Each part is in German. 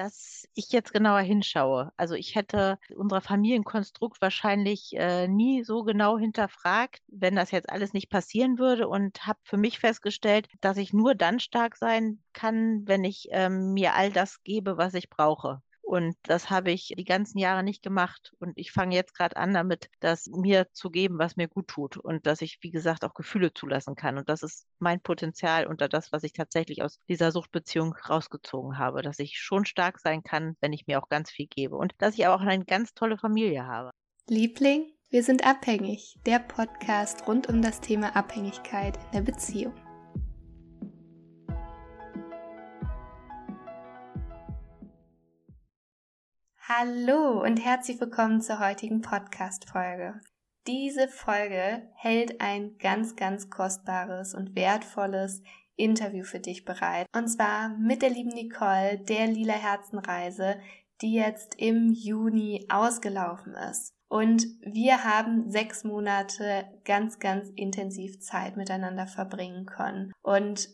dass ich jetzt genauer hinschaue. Also ich hätte unser Familienkonstrukt wahrscheinlich äh, nie so genau hinterfragt, wenn das jetzt alles nicht passieren würde und habe für mich festgestellt, dass ich nur dann stark sein kann, wenn ich ähm, mir all das gebe, was ich brauche. Und das habe ich die ganzen Jahre nicht gemacht. Und ich fange jetzt gerade an damit, das mir zu geben, was mir gut tut. Und dass ich, wie gesagt, auch Gefühle zulassen kann. Und das ist mein Potenzial unter das, was ich tatsächlich aus dieser Suchtbeziehung rausgezogen habe. Dass ich schon stark sein kann, wenn ich mir auch ganz viel gebe. Und dass ich aber auch eine ganz tolle Familie habe. Liebling, wir sind abhängig. Der Podcast rund um das Thema Abhängigkeit in der Beziehung. Hallo und herzlich willkommen zur heutigen Podcast-Folge. Diese Folge hält ein ganz, ganz kostbares und wertvolles Interview für dich bereit. Und zwar mit der lieben Nicole der Lila Herzenreise, die jetzt im Juni ausgelaufen ist. Und wir haben sechs Monate ganz, ganz intensiv Zeit miteinander verbringen können. Und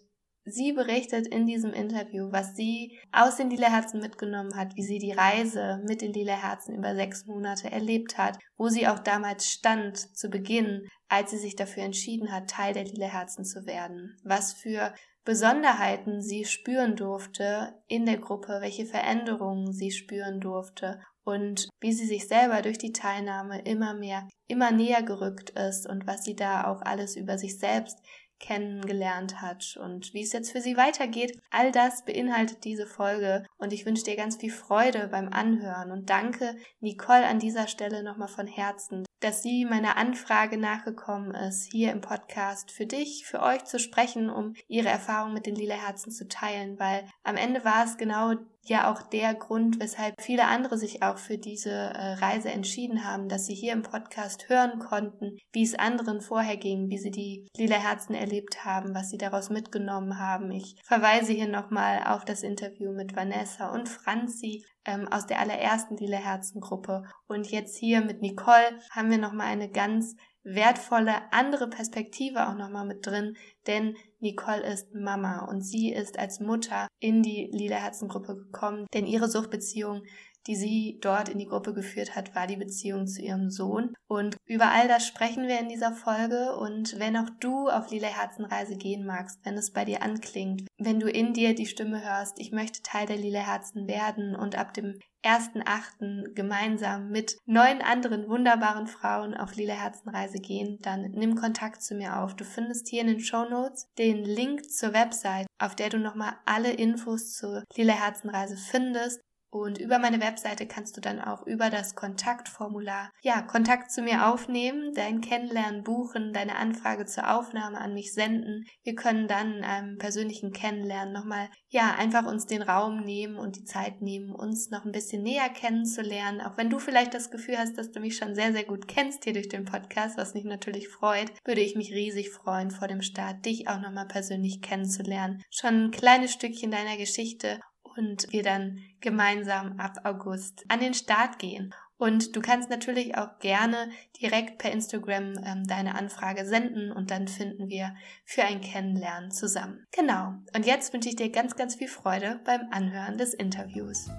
Sie berichtet in diesem Interview, was sie aus den Lila Herzen mitgenommen hat, wie sie die Reise mit den Lila Herzen über sechs Monate erlebt hat, wo sie auch damals stand zu Beginn, als sie sich dafür entschieden hat, Teil der Lila Herzen zu werden, was für Besonderheiten sie spüren durfte in der Gruppe, welche Veränderungen sie spüren durfte und wie sie sich selber durch die Teilnahme immer mehr, immer näher gerückt ist und was sie da auch alles über sich selbst kennengelernt hat und wie es jetzt für sie weitergeht. All das beinhaltet diese Folge und ich wünsche dir ganz viel Freude beim Anhören und danke Nicole an dieser Stelle nochmal von Herzen, dass sie meiner Anfrage nachgekommen ist, hier im Podcast für dich, für euch zu sprechen, um ihre Erfahrung mit den lila Herzen zu teilen, weil am Ende war es genau ja auch der Grund, weshalb viele andere sich auch für diese äh, Reise entschieden haben, dass sie hier im Podcast hören konnten, wie es anderen vorher ging, wie sie die lila Herzen erlebt haben, was sie daraus mitgenommen haben. Ich verweise hier nochmal auf das Interview mit Vanessa und Franzi ähm, aus der allerersten lila Herzen Gruppe. Und jetzt hier mit Nicole haben wir nochmal eine ganz wertvolle andere Perspektive auch nochmal mit drin, denn Nicole ist Mama und sie ist als Mutter in die Lila Herzengruppe gekommen, denn ihre Suchtbeziehung die sie dort in die Gruppe geführt hat, war die Beziehung zu ihrem Sohn. Und über all das sprechen wir in dieser Folge. Und wenn auch du auf Lila Herzenreise gehen magst, wenn es bei dir anklingt, wenn du in dir die Stimme hörst, ich möchte Teil der Lila Herzen werden und ab dem 1.8. gemeinsam mit neun anderen wunderbaren Frauen auf Lila Herzenreise gehen, dann nimm Kontakt zu mir auf. Du findest hier in den Show Notes den Link zur Website, auf der du nochmal alle Infos zur Lila Herzenreise findest. Und über meine Webseite kannst du dann auch über das Kontaktformular, ja, Kontakt zu mir aufnehmen, dein Kennenlernen buchen, deine Anfrage zur Aufnahme an mich senden. Wir können dann in einem persönlichen Kennenlernen nochmal, ja, einfach uns den Raum nehmen und die Zeit nehmen, uns noch ein bisschen näher kennenzulernen. Auch wenn du vielleicht das Gefühl hast, dass du mich schon sehr, sehr gut kennst hier durch den Podcast, was mich natürlich freut, würde ich mich riesig freuen, vor dem Start dich auch nochmal persönlich kennenzulernen. Schon ein kleines Stückchen deiner Geschichte und wir dann gemeinsam ab August an den Start gehen. Und du kannst natürlich auch gerne direkt per Instagram ähm, deine Anfrage senden und dann finden wir für ein Kennenlernen zusammen. Genau. Und jetzt wünsche ich dir ganz, ganz viel Freude beim Anhören des Interviews.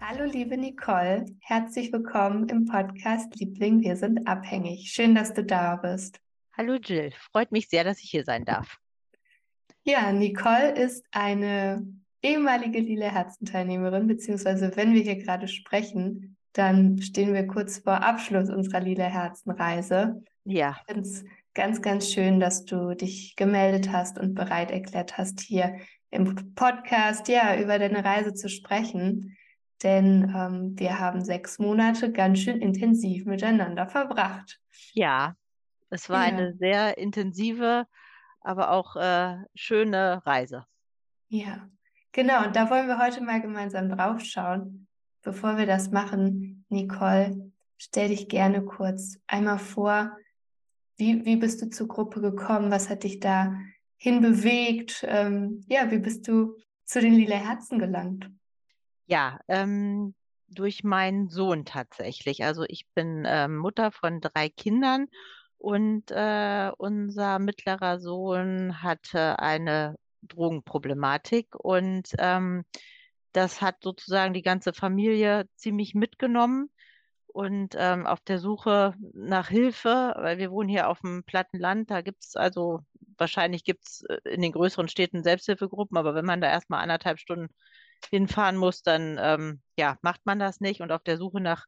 Hallo liebe Nicole, herzlich willkommen im Podcast Liebling, wir sind abhängig. Schön, dass du da bist. Hallo Jill, freut mich sehr, dass ich hier sein darf. Ja, Nicole ist eine ehemalige Lila Herzen-Teilnehmerin, beziehungsweise wenn wir hier gerade sprechen, dann stehen wir kurz vor Abschluss unserer Lila Herzen-Reise. Ja. Ich finde es ganz, ganz schön, dass du dich gemeldet hast und bereit erklärt hast, hier im Podcast ja über deine Reise zu sprechen. Denn ähm, wir haben sechs Monate ganz schön intensiv miteinander verbracht. Ja, es war ja. eine sehr intensive aber auch äh, schöne Reise. Ja, genau. Und da wollen wir heute mal gemeinsam drauf schauen. Bevor wir das machen, Nicole, stell dich gerne kurz einmal vor. Wie, wie bist du zur Gruppe gekommen? Was hat dich da hinbewegt? Ähm, ja, wie bist du zu den Lila Herzen gelangt? Ja, ähm, durch meinen Sohn tatsächlich. Also ich bin ähm, Mutter von drei Kindern und äh, unser mittlerer Sohn hatte eine Drogenproblematik und ähm, das hat sozusagen die ganze Familie ziemlich mitgenommen und ähm, auf der Suche nach Hilfe, weil wir wohnen hier auf dem platten Land, da gibt es also, wahrscheinlich gibt es äh, in den größeren Städten Selbsthilfegruppen, aber wenn man da erstmal anderthalb Stunden hinfahren muss, dann ähm, ja, macht man das nicht. Und auf der Suche nach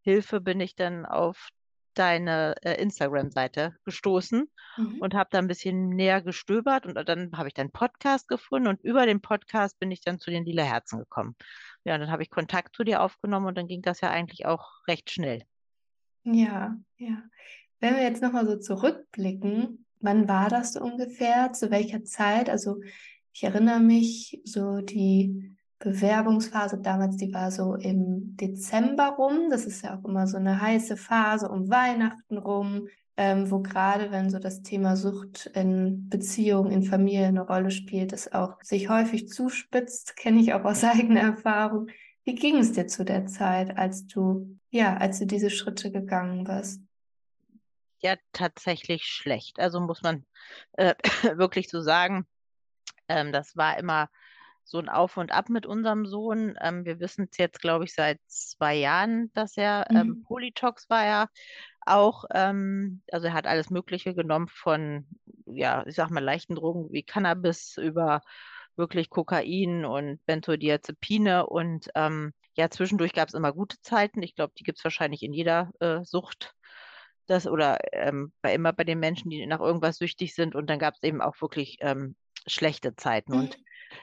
Hilfe bin ich dann auf deine äh, Instagram-Seite gestoßen mhm. und habe da ein bisschen näher gestöbert und dann habe ich deinen Podcast gefunden und über den Podcast bin ich dann zu den Lila Herzen gekommen. Ja, dann habe ich Kontakt zu dir aufgenommen und dann ging das ja eigentlich auch recht schnell. Ja, ja. Wenn wir jetzt nochmal so zurückblicken, wann war das so ungefähr? Zu welcher Zeit? Also ich erinnere mich, so die Bewerbungsphase damals, die war so im Dezember rum. Das ist ja auch immer so eine heiße Phase um Weihnachten rum, ähm, wo gerade, wenn so das Thema Sucht in Beziehungen, in Familie eine Rolle spielt, es auch sich häufig zuspitzt, kenne ich auch aus eigener Erfahrung. Wie ging es dir zu der Zeit, als du, ja, als du diese Schritte gegangen bist? Ja, tatsächlich schlecht. Also muss man äh, wirklich so sagen. Ähm, das war immer so ein Auf und Ab mit unserem Sohn. Ähm, wir wissen es jetzt, glaube ich, seit zwei Jahren, dass er ähm, mhm. Polytox war ja auch, ähm, also er hat alles Mögliche genommen von, ja, ich sag mal, leichten Drogen wie Cannabis über wirklich Kokain und Benzodiazepine und ähm, ja, zwischendurch gab es immer gute Zeiten. Ich glaube, die gibt es wahrscheinlich in jeder äh, Sucht. Das oder ähm, bei immer bei den Menschen, die nach irgendwas süchtig sind. Und dann gab es eben auch wirklich ähm, schlechte Zeiten. Mhm. Und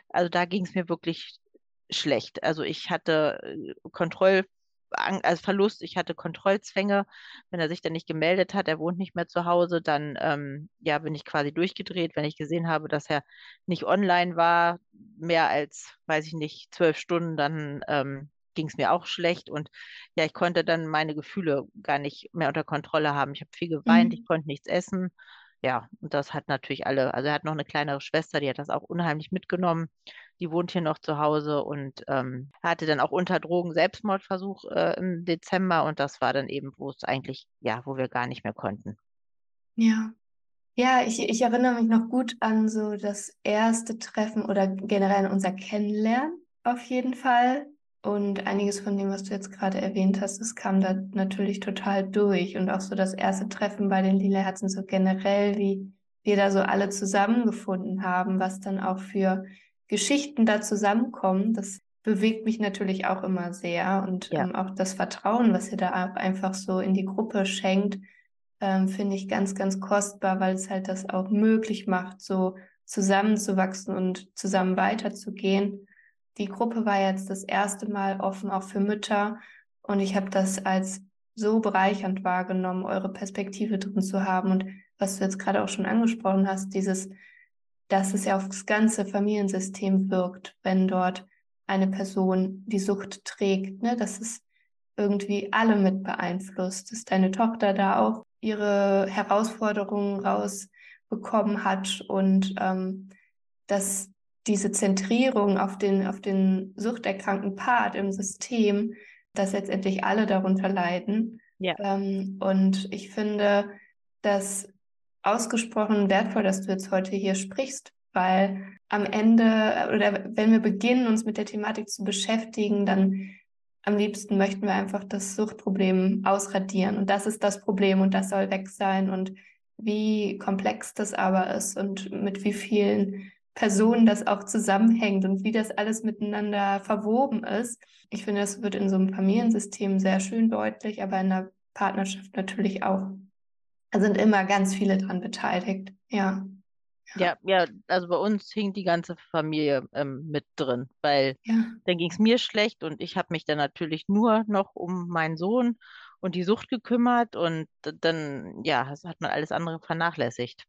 also da ging es mir wirklich schlecht. Also ich hatte äh, Kontroll, also Verlust, ich hatte Kontrollzwänge, wenn er sich dann nicht gemeldet hat, er wohnt nicht mehr zu Hause, dann ähm, ja, bin ich quasi durchgedreht, wenn ich gesehen habe, dass er nicht online war, mehr als, weiß ich nicht, zwölf Stunden, dann ähm, ging es mir auch schlecht und ja, ich konnte dann meine Gefühle gar nicht mehr unter Kontrolle haben. Ich habe viel geweint, mhm. ich konnte nichts essen ja, und das hat natürlich alle, also er hat noch eine kleinere Schwester, die hat das auch unheimlich mitgenommen. Die wohnt hier noch zu Hause und ähm, hatte dann auch unter Drogen Selbstmordversuch äh, im Dezember und das war dann eben, wo es eigentlich, ja, wo wir gar nicht mehr konnten. Ja. Ja, ich, ich erinnere mich noch gut an so das erste Treffen oder generell unser Kennenlernen auf jeden Fall. Und einiges von dem, was du jetzt gerade erwähnt hast, das kam da natürlich total durch. Und auch so das erste Treffen bei den Lila Herzen, so generell, wie wir da so alle zusammengefunden haben, was dann auch für Geschichten da zusammenkommen, das bewegt mich natürlich auch immer sehr. Und ja. ähm, auch das Vertrauen, was ihr da einfach so in die Gruppe schenkt, ähm, finde ich ganz, ganz kostbar, weil es halt das auch möglich macht, so zusammenzuwachsen und zusammen weiterzugehen die Gruppe war jetzt das erste Mal offen auch für Mütter und ich habe das als so bereichernd wahrgenommen, eure Perspektive drin zu haben und was du jetzt gerade auch schon angesprochen hast, dieses, dass es ja aufs ganze Familiensystem wirkt, wenn dort eine Person die Sucht trägt, ne? dass es irgendwie alle mit beeinflusst, dass deine Tochter da auch ihre Herausforderungen rausbekommen hat und ähm, dass diese Zentrierung auf den, auf den suchterkrankten Part im System, dass letztendlich alle darunter leiden. Ja. Ähm, und ich finde das ausgesprochen wertvoll, dass du jetzt heute hier sprichst, weil am Ende oder wenn wir beginnen, uns mit der Thematik zu beschäftigen, dann am liebsten möchten wir einfach das Suchtproblem ausradieren. Und das ist das Problem und das soll weg sein. Und wie komplex das aber ist und mit wie vielen Personen das auch zusammenhängt und wie das alles miteinander verwoben ist. Ich finde, das wird in so einem Familiensystem sehr schön deutlich, aber in der Partnerschaft natürlich auch. Da sind immer ganz viele dran beteiligt. Ja. Ja, ja, also bei uns hing die ganze Familie ähm, mit drin, weil ja. dann ging es mir schlecht und ich habe mich dann natürlich nur noch um meinen Sohn und die Sucht gekümmert und dann, ja, hat man alles andere vernachlässigt.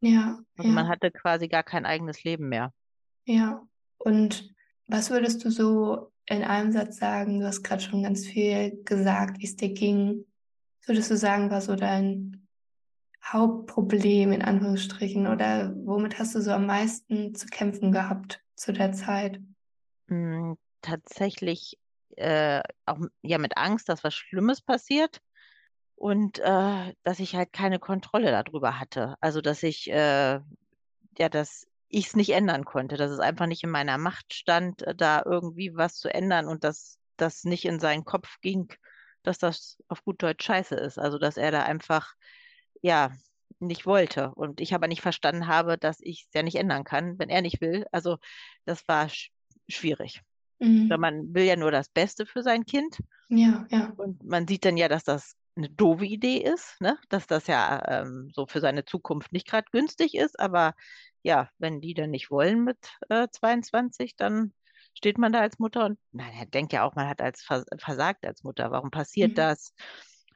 Ja. Also ja. man hatte quasi gar kein eigenes Leben mehr. Ja. Und was würdest du so in einem Satz sagen? Du hast gerade schon ganz viel gesagt, wie es dir ging. Was würdest du sagen, war so dein Hauptproblem in Anführungsstrichen oder womit hast du so am meisten zu kämpfen gehabt zu der Zeit? Hm, tatsächlich äh, auch ja mit Angst, dass was Schlimmes passiert und äh, dass ich halt keine Kontrolle darüber hatte. Also dass ich äh, ja das ich es nicht ändern konnte, dass es einfach nicht in meiner Macht stand, äh, da irgendwie was zu ändern und dass das nicht in seinen Kopf ging, dass das auf gut Deutsch scheiße ist. Also dass er da einfach, ja, nicht wollte. Und ich aber nicht verstanden habe, dass ich es ja nicht ändern kann, wenn er nicht will. Also das war sch schwierig. Mhm. Man will ja nur das Beste für sein Kind. Ja, ja. Und man sieht dann ja, dass das eine doofe Idee ist, ne? dass das ja ähm, so für seine Zukunft nicht gerade günstig ist. Aber ja, wenn die dann nicht wollen mit äh, 22, dann steht man da als Mutter und man denkt ja auch, man hat als versagt als Mutter. Warum passiert mhm. das?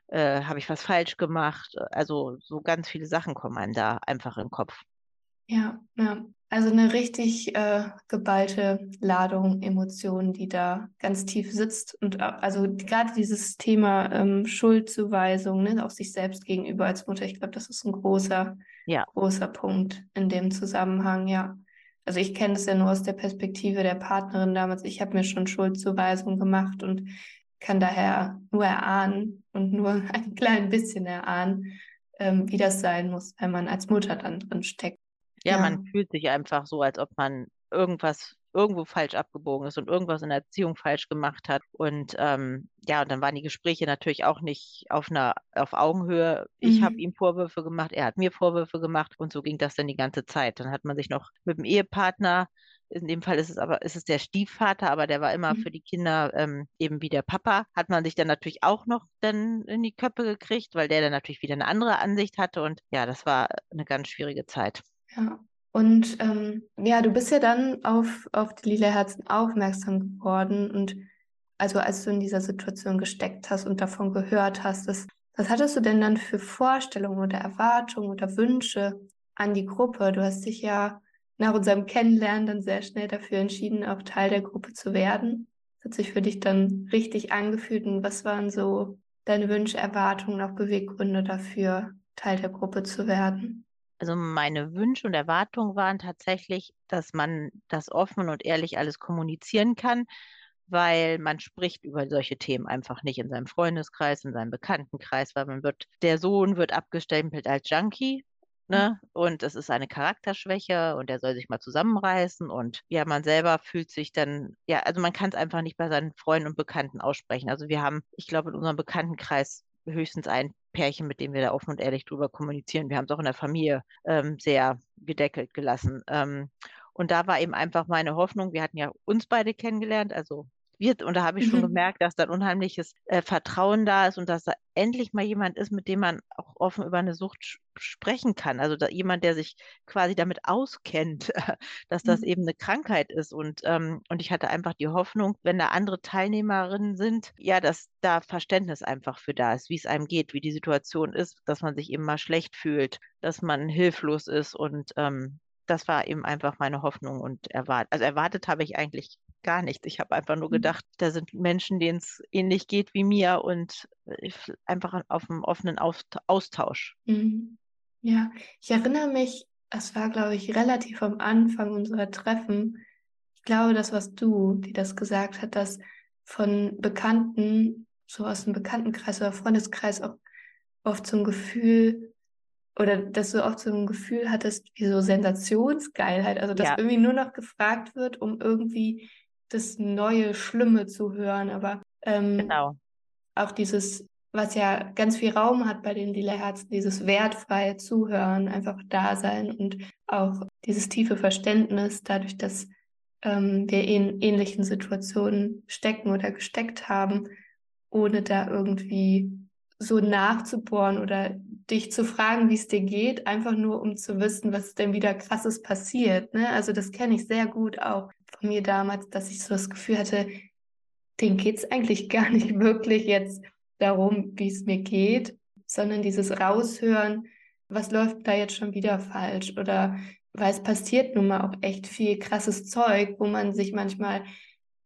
Äh, Habe ich was falsch gemacht? Also so ganz viele Sachen kommen einem da einfach in den Kopf. Ja, ja. Also eine richtig äh, geballte Ladung Emotionen, die da ganz tief sitzt. Und äh, also gerade dieses Thema ähm, Schuldzuweisung, ne, auch sich selbst gegenüber als Mutter, ich glaube, das ist ein großer, ja. großer Punkt in dem Zusammenhang, ja. Also ich kenne das ja nur aus der Perspektive der Partnerin damals. Ich habe mir schon Schuldzuweisung gemacht und kann daher nur erahnen und nur ein klein bisschen erahnen, ähm, wie das sein muss, wenn man als Mutter dann drin steckt. Ja, ja, man fühlt sich einfach so, als ob man irgendwas irgendwo falsch abgebogen ist und irgendwas in der Erziehung falsch gemacht hat. Und ähm, ja, und dann waren die Gespräche natürlich auch nicht auf einer auf Augenhöhe. Ich mhm. habe ihm Vorwürfe gemacht, er hat mir Vorwürfe gemacht und so ging das dann die ganze Zeit. Dann hat man sich noch mit dem Ehepartner in dem Fall ist es aber, ist es der Stiefvater, aber der war immer mhm. für die Kinder ähm, eben wie der Papa. Hat man sich dann natürlich auch noch dann in die Köpfe gekriegt, weil der dann natürlich wieder eine andere Ansicht hatte. Und ja, das war eine ganz schwierige Zeit. Ja. Und ähm, ja, du bist ja dann auf, auf die Lila Herzen aufmerksam geworden und also als du in dieser Situation gesteckt hast und davon gehört hast, das, was hattest du denn dann für Vorstellungen oder Erwartungen oder Wünsche an die Gruppe? Du hast dich ja nach unserem Kennenlernen dann sehr schnell dafür entschieden, auch Teil der Gruppe zu werden. Das hat sich für dich dann richtig angefühlt und was waren so deine Wünsche, Erwartungen, auch Beweggründe dafür, Teil der Gruppe zu werden? Also meine Wünsche und Erwartungen waren tatsächlich, dass man das offen und ehrlich alles kommunizieren kann, weil man spricht über solche Themen einfach nicht in seinem Freundeskreis, in seinem Bekanntenkreis, weil man wird, der Sohn wird abgestempelt als Junkie, ne? Mhm. Und es ist eine Charakterschwäche und er soll sich mal zusammenreißen und ja, man selber fühlt sich dann, ja, also man kann es einfach nicht bei seinen Freunden und Bekannten aussprechen. Also wir haben, ich glaube, in unserem Bekanntenkreis höchstens ein Pärchen, mit dem wir da offen und ehrlich drüber kommunizieren. Wir haben es auch in der Familie ähm, sehr gedeckelt gelassen. Ähm, und da war eben einfach meine Hoffnung, wir hatten ja uns beide kennengelernt, also wird. Und da habe ich schon mhm. gemerkt, dass da ein unheimliches äh, Vertrauen da ist und dass da endlich mal jemand ist, mit dem man auch offen über eine Sucht sprechen kann. Also da, jemand, der sich quasi damit auskennt, dass das mhm. eben eine Krankheit ist. Und, ähm, und ich hatte einfach die Hoffnung, wenn da andere Teilnehmerinnen sind, ja, dass da Verständnis einfach für da ist, wie es einem geht, wie die Situation ist, dass man sich eben mal schlecht fühlt, dass man hilflos ist und ähm, das war eben einfach meine Hoffnung und erwartet. Also erwartet habe ich eigentlich gar nichts. Ich habe einfach nur mhm. gedacht, da sind Menschen, denen es ähnlich geht wie mir und einfach auf einem offenen Austausch. Mhm. Ja, ich erinnere mich, das war, glaube ich, relativ am Anfang unserer Treffen. Ich glaube, das warst du, die das gesagt hat, dass von Bekannten, so aus dem Bekanntenkreis oder Freundeskreis auch oft so ein Gefühl oder dass du oft so ein Gefühl hattest wie so Sensationsgeilheit, also dass ja. irgendwie nur noch gefragt wird, um irgendwie das neue Schlimme zu hören, aber ähm, genau. auch dieses, was ja ganz viel Raum hat bei den lila Herzen, dieses wertfreie Zuhören, einfach da sein und auch dieses tiefe Verständnis, dadurch, dass ähm, wir in ähnlichen Situationen stecken oder gesteckt haben, ohne da irgendwie so nachzubohren oder dich zu fragen, wie es dir geht, einfach nur um zu wissen, was denn wieder krasses passiert. Ne? Also das kenne ich sehr gut auch von mir damals, dass ich so das Gefühl hatte, denen geht es eigentlich gar nicht wirklich jetzt darum, wie es mir geht, sondern dieses Raushören, was läuft da jetzt schon wieder falsch oder weil es passiert nun mal auch echt viel krasses Zeug, wo man sich manchmal,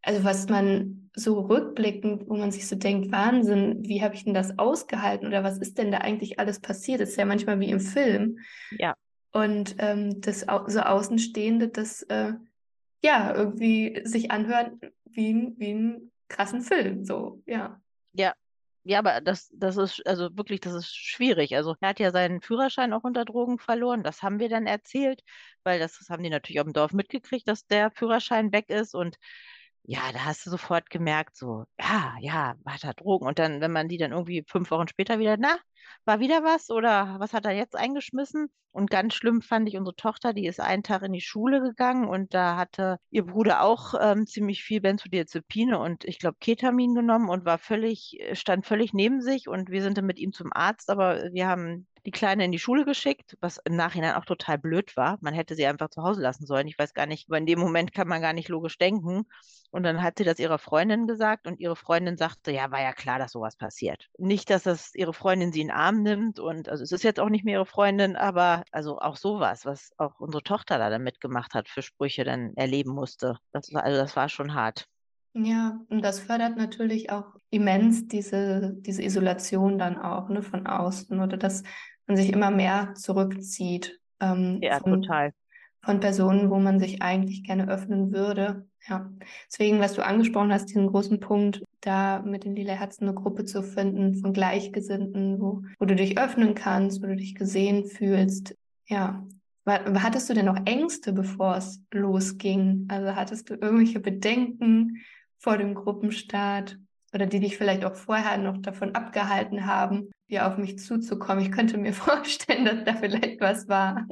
also was man so rückblickend, wo man sich so denkt, Wahnsinn, wie habe ich denn das ausgehalten oder was ist denn da eigentlich alles passiert? Das ist ja manchmal wie im Film. Ja. Und ähm, das so Außenstehende, das äh, ja, irgendwie sich anhören wie, wie einen krassen Film, so, ja. Ja, Ja, aber das, das ist, also wirklich, das ist schwierig. Also er hat ja seinen Führerschein auch unter Drogen verloren. Das haben wir dann erzählt, weil das, das haben die natürlich auch im Dorf mitgekriegt, dass der Führerschein weg ist. Und ja, da hast du sofort gemerkt, so, ja, ja, hat er Drogen. Und dann, wenn man die dann irgendwie fünf Wochen später wieder, na, war wieder was oder was hat er jetzt eingeschmissen? Und ganz schlimm fand ich unsere Tochter, die ist einen Tag in die Schule gegangen und da hatte ihr Bruder auch ähm, ziemlich viel Benzodiazepine und ich glaube Ketamin genommen und war völlig, stand völlig neben sich und wir sind dann mit ihm zum Arzt, aber wir haben die Kleine in die Schule geschickt, was im Nachhinein auch total blöd war. Man hätte sie einfach zu Hause lassen sollen. Ich weiß gar nicht, aber in dem Moment kann man gar nicht logisch denken. Und dann hat sie das ihrer Freundin gesagt und ihre Freundin sagte, ja, war ja klar, dass sowas passiert. Nicht, dass das ihre Freundin sie in den Arm nimmt und also es ist jetzt auch nicht mehr ihre Freundin, aber also auch sowas, was auch unsere Tochter da dann mitgemacht hat, für Sprüche dann erleben musste. Das war, also das war schon hart. Ja, und das fördert natürlich auch immens diese, diese Isolation dann auch ne, von außen oder dass man sich immer mehr zurückzieht. Ähm, ja, von, total. Von Personen, wo man sich eigentlich gerne öffnen würde. Ja, deswegen, was du angesprochen hast, diesen großen Punkt, da mit den Lila Herzen eine Gruppe zu finden von Gleichgesinnten, wo, wo du dich öffnen kannst, wo du dich gesehen fühlst. Ja. Hattest du denn noch Ängste, bevor es losging? Also hattest du irgendwelche Bedenken vor dem Gruppenstart oder die dich vielleicht auch vorher noch davon abgehalten haben, hier auf mich zuzukommen? Ich könnte mir vorstellen, dass da vielleicht was war.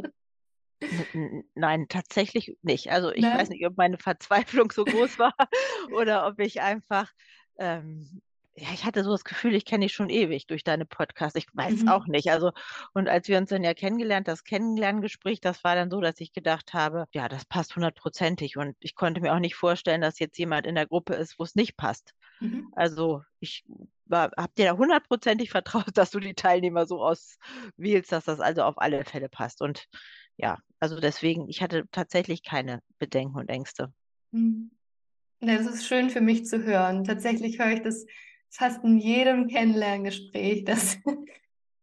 Nein, tatsächlich nicht. Also ich Nein? weiß nicht, ob meine Verzweiflung so groß war oder ob ich einfach, ähm, ja, ich hatte so das Gefühl, ich kenne dich schon ewig durch deine Podcasts. Ich weiß mhm. auch nicht. Also, und als wir uns dann ja kennengelernt, das Kennenlerngespräch, das war dann so, dass ich gedacht habe, ja, das passt hundertprozentig. Und ich konnte mir auch nicht vorstellen, dass jetzt jemand in der Gruppe ist, wo es nicht passt. Mhm. Also ich habe dir da hundertprozentig vertraut, dass du die Teilnehmer so auswählst, dass das also auf alle Fälle passt. Und ja, also deswegen, ich hatte tatsächlich keine Bedenken und Ängste. Mhm. Das ist schön für mich zu hören. Tatsächlich höre ich das fast in jedem Kennenlerngespräch, dass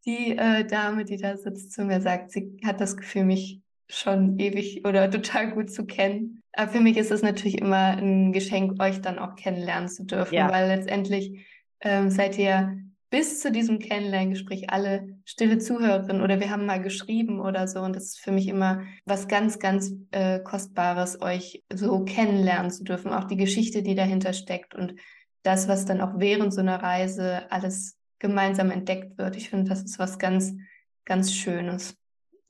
die äh, Dame, die da sitzt, zu mir sagt, sie hat das Gefühl, mich schon ewig oder total gut zu kennen. Aber für mich ist es natürlich immer ein Geschenk, euch dann auch kennenlernen zu dürfen, ja. weil letztendlich ähm, seid ihr bis zu diesem Kennenlerngespräch alle stille Zuhörerinnen oder wir haben mal geschrieben oder so. Und das ist für mich immer was ganz, ganz äh, Kostbares, euch so kennenlernen zu dürfen. Auch die Geschichte, die dahinter steckt und das, was dann auch während so einer Reise alles gemeinsam entdeckt wird. Ich finde, das ist was ganz, ganz Schönes.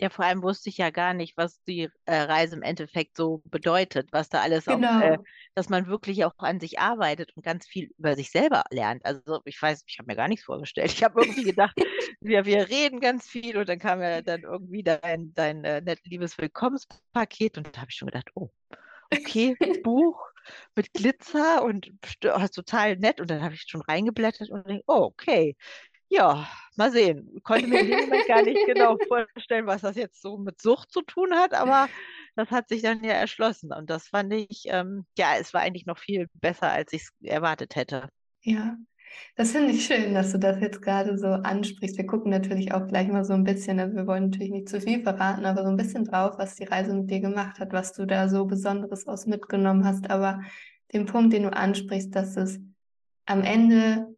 Ja, vor allem wusste ich ja gar nicht, was die äh, Reise im Endeffekt so bedeutet, was da alles genau. auch, äh, dass man wirklich auch an sich arbeitet und ganz viel über sich selber lernt. Also ich weiß, ich habe mir gar nichts vorgestellt. Ich habe irgendwie gedacht, wir, wir reden ganz viel und dann kam ja dann irgendwie dein, dein äh, net, liebes Willkommenspaket und da habe ich schon gedacht, oh, okay, Buch mit Glitzer und total nett. Und dann habe ich schon reingeblättert und denke, oh, okay, ja, mal sehen. Ich konnte mir in dem Moment gar nicht genau vorstellen, was das jetzt so mit Sucht zu tun hat, aber das hat sich dann ja erschlossen. Und das fand ich, ähm, ja, es war eigentlich noch viel besser, als ich es erwartet hätte. Ja, das finde ich schön, dass du das jetzt gerade so ansprichst. Wir gucken natürlich auch gleich mal so ein bisschen, also wir wollen natürlich nicht zu viel verraten, aber so ein bisschen drauf, was die Reise mit dir gemacht hat, was du da so Besonderes aus mitgenommen hast. Aber den Punkt, den du ansprichst, dass es am Ende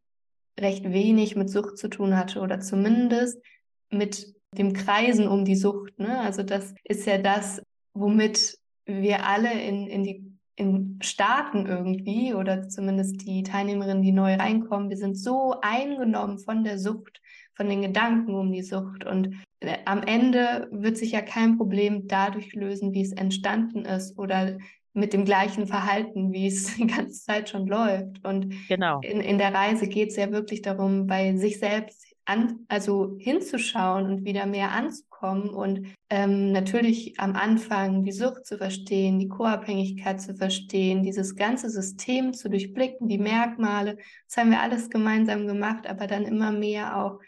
recht wenig mit Sucht zu tun hatte oder zumindest mit dem Kreisen um die Sucht. Ne? Also das ist ja das, womit wir alle in, in die in Staaten irgendwie oder zumindest die Teilnehmerinnen, die neu reinkommen, wir sind so eingenommen von der Sucht, von den Gedanken um die Sucht und äh, am Ende wird sich ja kein Problem dadurch lösen, wie es entstanden ist oder mit dem gleichen Verhalten, wie es die ganze Zeit schon läuft. Und genau. in, in der Reise geht es ja wirklich darum, bei sich selbst an, also hinzuschauen und wieder mehr anzukommen und ähm, natürlich am Anfang die Sucht zu verstehen, die Co-Abhängigkeit zu verstehen, dieses ganze System zu durchblicken, die Merkmale. Das haben wir alles gemeinsam gemacht, aber dann immer mehr auch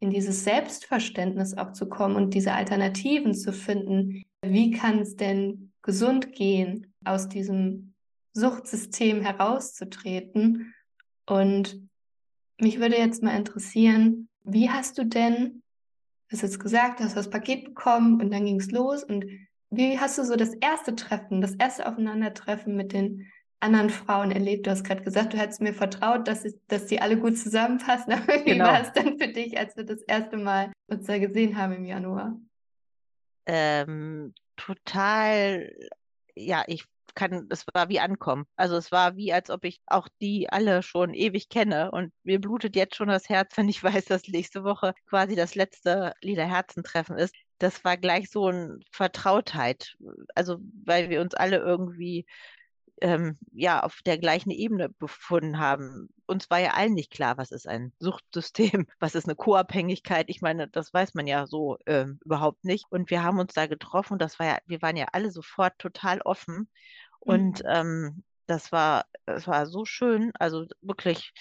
in dieses Selbstverständnis auch zu kommen und diese Alternativen zu finden. Wie kann es denn gesund gehen? aus diesem Suchtsystem herauszutreten. Und mich würde jetzt mal interessieren, wie hast du denn, du hast jetzt gesagt, du hast das Paket bekommen und dann ging es los und wie hast du so das erste Treffen, das erste Aufeinandertreffen mit den anderen Frauen erlebt? Du hast gerade gesagt, du hättest mir vertraut, dass, ich, dass die alle gut zusammenpassen. Aber wie Genau. war es dann für dich, als wir das erste Mal uns da gesehen haben im Januar? Ähm, total, ja, ich kann, es war wie ankommen. Also es war wie, als ob ich auch die alle schon ewig kenne und mir blutet jetzt schon das Herz, wenn ich weiß, dass nächste Woche quasi das letzte Lieder Herzentreffen ist. Das war gleich so eine Vertrautheit. Also weil wir uns alle irgendwie ähm, ja auf der gleichen Ebene befunden haben. Uns war ja allen nicht klar, was ist ein Suchtsystem, was ist eine Co-Abhängigkeit. Ich meine, das weiß man ja so ähm, überhaupt nicht. Und wir haben uns da getroffen. Das war ja, wir waren ja alle sofort total offen. Und Mhm. ähm, das war, das war so schön. Also wirklich,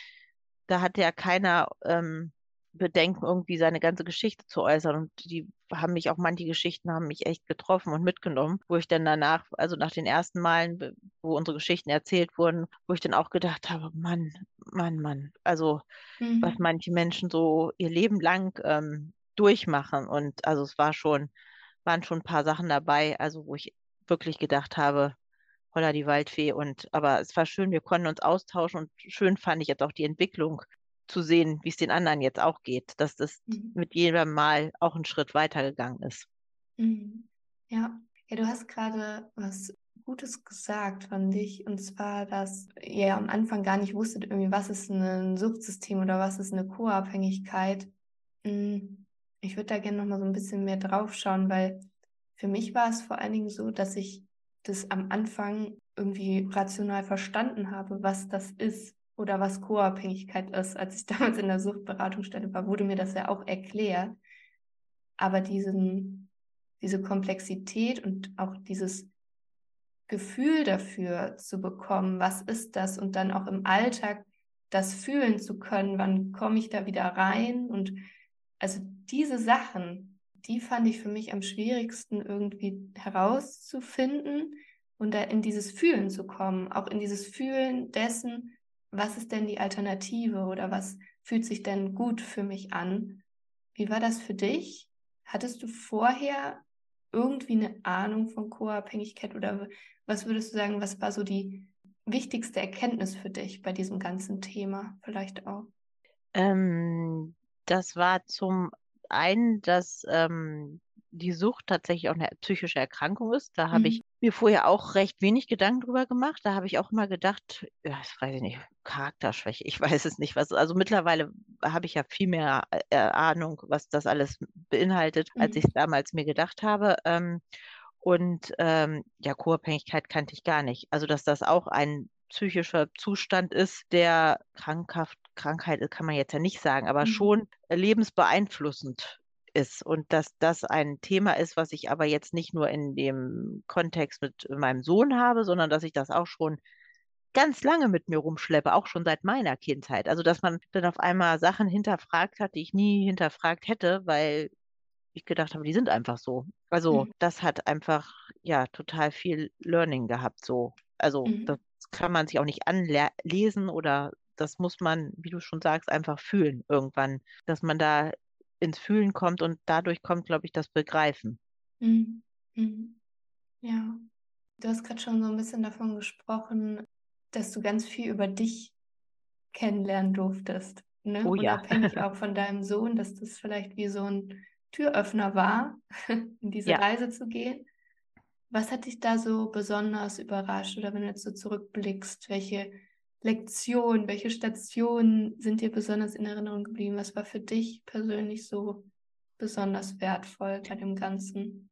da hatte ja keiner ähm, Bedenken, irgendwie seine ganze Geschichte zu äußern. Und die haben mich auch, manche Geschichten haben mich echt getroffen und mitgenommen, wo ich dann danach, also nach den ersten Malen, wo unsere Geschichten erzählt wurden, wo ich dann auch gedacht habe, Mann, Mann, Mann, also was Mhm. manche Menschen so ihr Leben lang ähm, durchmachen. Und also es war schon, waren schon ein paar Sachen dabei, also wo ich wirklich gedacht habe, Holla die Waldfee. Und aber es war schön, wir konnten uns austauschen und schön fand ich jetzt auch die Entwicklung zu sehen, wie es den anderen jetzt auch geht, dass das Mhm. mit jedem Mal auch einen Schritt weitergegangen ist. Mhm. Ja. Ja, du hast gerade was Gutes gesagt von dich, und zwar, dass ihr am Anfang gar nicht wusstet, irgendwie, was ist ein Suchtsystem oder was ist eine Co-Abhängigkeit. Mm, Ich würde da gerne noch mal so ein bisschen mehr drauf schauen, weil für mich war es vor allen Dingen so, dass ich das am Anfang irgendwie rational verstanden habe, was das ist oder was Co-Abhängigkeit ist. Als ich damals in der Suchtberatungsstelle war, wurde mir das ja auch erklärt. Aber diesen, diese Komplexität und auch dieses Gefühl dafür zu bekommen, was ist das und dann auch im Alltag das fühlen zu können, wann komme ich da wieder rein und also diese Sachen, die fand ich für mich am schwierigsten irgendwie herauszufinden und da in dieses Fühlen zu kommen, auch in dieses Fühlen dessen, was ist denn die Alternative oder was fühlt sich denn gut für mich an. Wie war das für dich? Hattest du vorher irgendwie eine Ahnung von Co-Abhängigkeit oder was würdest du sagen, was war so die wichtigste Erkenntnis für dich bei diesem ganzen Thema vielleicht auch? Ähm, das war zum einen, dass ähm, die Sucht tatsächlich auch eine psychische Erkrankung ist. Da habe ich Mhm. Mir vorher auch recht wenig Gedanken drüber gemacht. Da habe ich auch immer gedacht, ja, das weiß ich nicht, Charakterschwäche, ich weiß es nicht, was. Also mittlerweile habe ich ja viel mehr äh, Ahnung, was das alles beinhaltet, als ich Mhm. es damals mir gedacht habe. Ähm, und ähm, ja, Co-Abhängigkeit kannte ich gar nicht. Also, dass das auch ein psychischer Zustand ist, der krankhaft, Krankheit kann man jetzt ja nicht sagen, aber Mhm. schon lebensbeeinflussend ist. Und dass das ein Thema ist, was ich aber jetzt nicht nur in dem Kontext mit meinem Sohn habe, sondern dass ich das auch schon ganz lange mit mir rumschleppe, auch schon seit meiner Kindheit. Also, dass man dann auf einmal Sachen hinterfragt hat, die ich nie hinterfragt hätte, weil ich gedacht habe, die sind einfach so. Also, Mhm. das hat einfach, ja, total viel Learning gehabt, so. Also, das Mhm. kann man sich auch nicht anlesen oder das muss man, wie du schon sagst, einfach fühlen irgendwann, dass man da ins Fühlen kommt und dadurch kommt, glaube ich, das Begreifen. Mhm. Mhm. Ja, du hast gerade schon so ein bisschen davon gesprochen, dass du ganz viel über dich kennenlernen durftest, ne? Oh ja. Unabhängig auch von deinem Sohn, dass das vielleicht wie so ein Türöffner war, in diese Ja, Reise zu gehen. Was hat dich da so besonders überrascht oder wenn du jetzt so zurückblickst, welche Lektionen, welche Stationen sind dir besonders in Erinnerung geblieben? Was war für dich persönlich so besonders wertvoll bei dem Ganzen?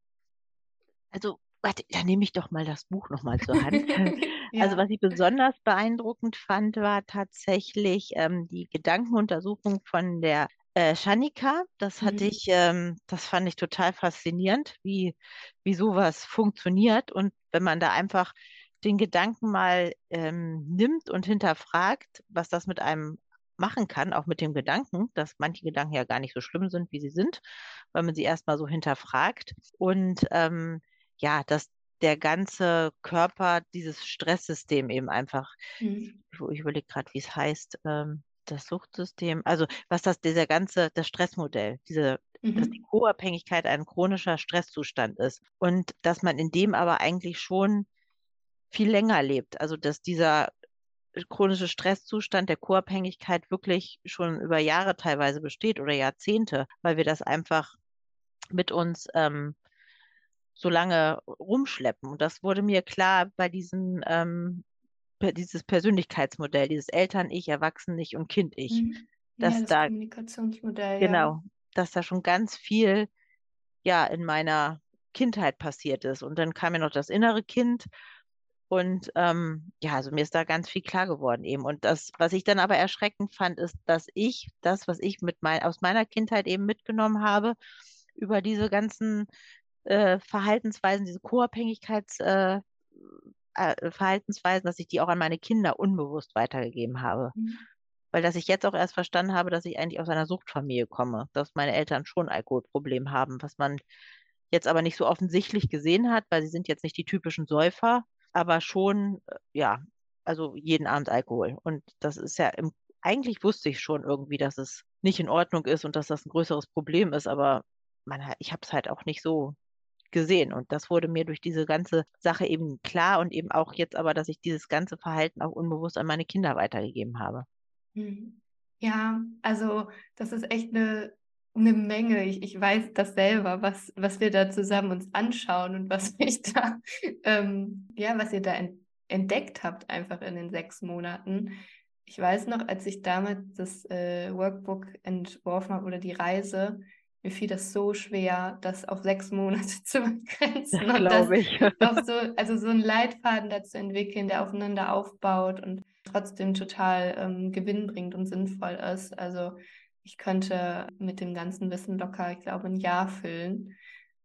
also, warte, dann nehme ich doch mal das Buch nochmal zur Hand. Also, Ja. was ich besonders beeindruckend fand, war tatsächlich ähm, die Gedankenuntersuchung von der äh, Shanika. Das hatte Mhm. ich, ähm, das fand ich total faszinierend, wie, wie sowas funktioniert. Und wenn man da einfach den Gedanken mal ähm, nimmt und hinterfragt, was das mit einem machen kann, auch mit dem Gedanken, dass manche Gedanken ja gar nicht so schlimm sind, wie sie sind, weil man sie erstmal so hinterfragt. Und ähm, ja, dass der ganze Körper dieses Stresssystem eben einfach, Mhm. ich, ich überlege gerade, wie es heißt, ähm, das Suchtsystem, also was das, dieser ganze, das Stressmodell, diese, dass die Mhm. Co-Abhängigkeit ein chronischer Stresszustand ist und dass man in dem aber eigentlich schon viel länger lebt. Also dass dieser chronische Stresszustand der Co-Abhängigkeit wirklich schon über Jahre teilweise besteht oder Jahrzehnte, weil wir das einfach mit uns ähm, so lange rumschleppen. Und das wurde mir klar bei diesem ähm, dieses Persönlichkeitsmodell, dieses Eltern-Ich, Erwachsen-Ich und Kind-Ich. Mhm. Dass ja, das da, Kommunikationsmodell. Genau, ja. dass da schon ganz viel ja in meiner Kindheit passiert ist. Und dann kam ja noch das innere Kind. Und ähm, ja, also mir ist da ganz viel klar geworden eben. Und das, was ich dann aber erschreckend fand, ist, dass ich das, was ich mit mein, aus meiner Kindheit eben mitgenommen habe, über diese ganzen äh, Verhaltensweisen, diese Co-Abhängigkeits äh, äh, Verhaltensweisen, dass ich die auch an meine Kinder unbewusst weitergegeben habe. Mhm. Weil dass ich jetzt auch erst verstanden habe, dass ich eigentlich aus einer Suchtfamilie komme, dass meine Eltern schon Alkoholproblem haben, was man jetzt aber nicht so offensichtlich gesehen hat, weil sie sind jetzt nicht die typischen Säufer, aber schon, äh, ja, also jeden Abend Alkohol. Und das ist ja im, eigentlich wusste ich schon irgendwie, dass es nicht in Ordnung ist und dass das ein größeres Problem ist, aber man, ich habe es halt auch nicht so gesehen. Und das wurde mir durch diese ganze Sache eben klar und eben auch jetzt aber, dass ich dieses ganze Verhalten auch unbewusst an meine Kinder weitergegeben habe. Mhm. Ja, also das ist echt eine, eine Menge. Ich, ich weiß das selber, was, was wir da zusammen uns anschauen und was ich da, ähm, ja, was ihr da entdeckt habt, einfach in den sechs Monaten. Ich weiß noch, als ich damals das äh, Workbook entworfen habe oder die Reise, mir fiel das so schwer, das auf sechs Monate zu begrenzen. Das glaube ich. so, also so einen Leitfaden dazu entwickeln, der aufeinander aufbaut und trotzdem total ähm, gewinnbringend und sinnvoll ist. Also ich könnte mit dem ganzen Wissen locker, ich glaube, ein Jahr füllen.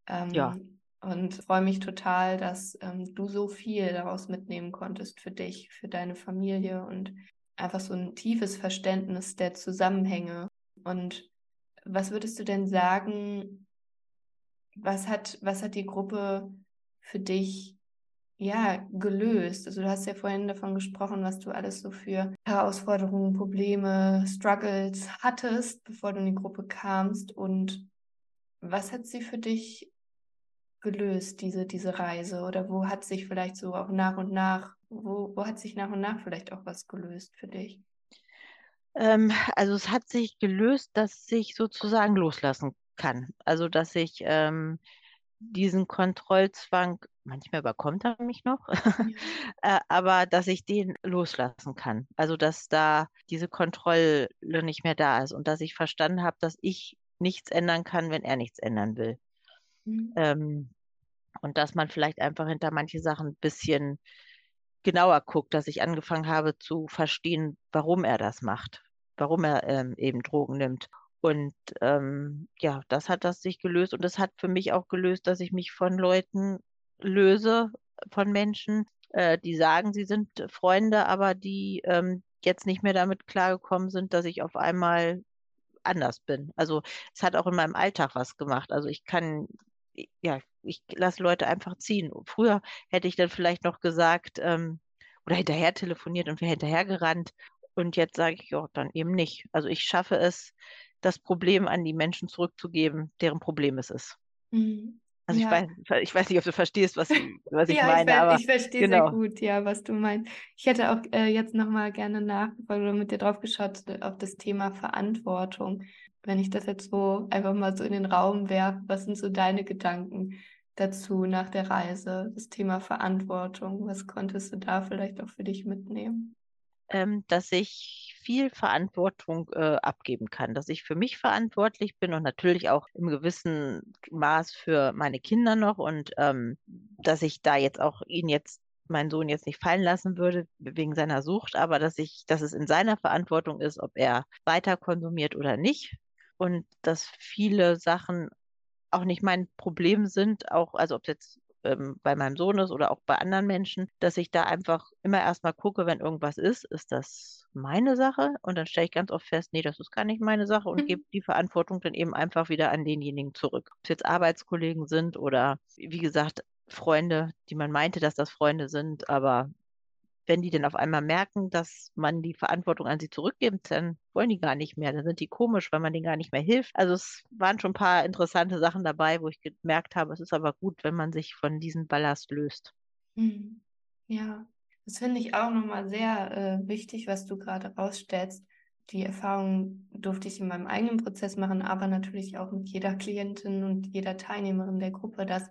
Ähm, ja. Und freue mich total, dass ähm, du so viel daraus mitnehmen konntest für dich, für deine Familie und einfach so ein tiefes Verständnis der Zusammenhänge. Und was würdest du denn sagen, was hat, was hat die Gruppe für dich ja, gelöst? Also du hast ja vorhin davon gesprochen, was du alles so für Herausforderungen, Probleme, Struggles hattest, bevor du in die Gruppe kamst. Und was hat sie für dich gelöst, diese, diese Reise? Oder wo hat sich vielleicht so auch nach und nach, wo, wo hat sich nach und nach vielleicht auch was gelöst für dich? Ähm, also es hat sich gelöst, dass ich sozusagen loslassen kann. Also dass ich ähm, diesen Kontrollzwang, manchmal überkommt er mich noch, ja. äh, aber dass ich den loslassen kann. Also dass da diese Kontrolle nicht mehr da ist und dass ich verstanden habe, dass ich nichts ändern kann, wenn er nichts ändern will. Mhm. Ähm, und dass man vielleicht einfach hinter manche Sachen ein bisschen genauer guckt, dass ich angefangen habe zu verstehen, warum er das macht, warum er ähm, eben Drogen nimmt. Und ähm, ja, das hat das sich gelöst und das hat für mich auch gelöst, dass ich mich von Leuten löse, von Menschen, äh, die sagen, sie sind Freunde, aber die ähm, jetzt nicht mehr damit klargekommen sind, dass ich auf einmal anders bin. Also es hat auch in meinem Alltag was gemacht. Also ich kann, ja, ich lasse Leute einfach ziehen. Früher hätte ich dann vielleicht noch gesagt, ähm, oder hinterher telefoniert und wäre hinterher gerannt. Und jetzt sage ich, ja, dann eben nicht. Also ich schaffe es, das Problem an die Menschen zurückzugeben, deren Problem es ist. Mhm. Also ja. ich, weiß, ich weiß nicht, ob du verstehst, was, was ich ja, meine. Ich, aber ich verstehe genau. sehr gut, ja, was du meinst. Ich hätte auch äh, jetzt nochmal gerne nachgefragt oder mit dir drauf geschaut auf das Thema Verantwortung. Wenn ich das jetzt so einfach mal so in den Raum werfe, was sind so deine Gedanken dazu nach der Reise? Das Thema Verantwortung, was konntest du da vielleicht auch für dich mitnehmen? Ähm, dass ich viel Verantwortung äh, abgeben kann, dass ich für mich verantwortlich bin und natürlich auch im gewissen Maß für meine Kinder noch und ähm, dass ich da jetzt auch ihn jetzt meinen Sohn jetzt nicht fallen lassen würde wegen seiner Sucht, aber dass ich, dass es in seiner Verantwortung ist, ob er weiter konsumiert oder nicht und dass viele Sachen auch nicht mein Problem sind, auch also ob es jetzt ähm, bei meinem Sohn ist oder auch bei anderen Menschen, dass ich da einfach immer erstmal gucke, wenn irgendwas ist, ist das meine Sache? Und dann stelle ich ganz oft fest, nee, das ist gar nicht meine Sache und mhm. gebe die Verantwortung dann eben einfach wieder an denjenigen zurück. Ob es jetzt Arbeitskollegen sind oder wie gesagt, Freunde, die man meinte, dass das Freunde sind, aber wenn die dann auf einmal merken, dass man die Verantwortung an sie zurückgibt, dann wollen die gar nicht mehr. Dann sind die komisch, weil man denen gar nicht mehr hilft. Also es waren schon ein paar interessante Sachen dabei, wo ich gemerkt habe, es ist aber gut, wenn man sich von diesem Ballast löst. Mhm. Ja, das finde ich auch nochmal sehr äh, wichtig, was du gerade rausstellst. Die Erfahrung durfte ich in meinem eigenen Prozess machen, aber natürlich auch mit jeder Klientin und jeder Teilnehmerin der Gruppe, dass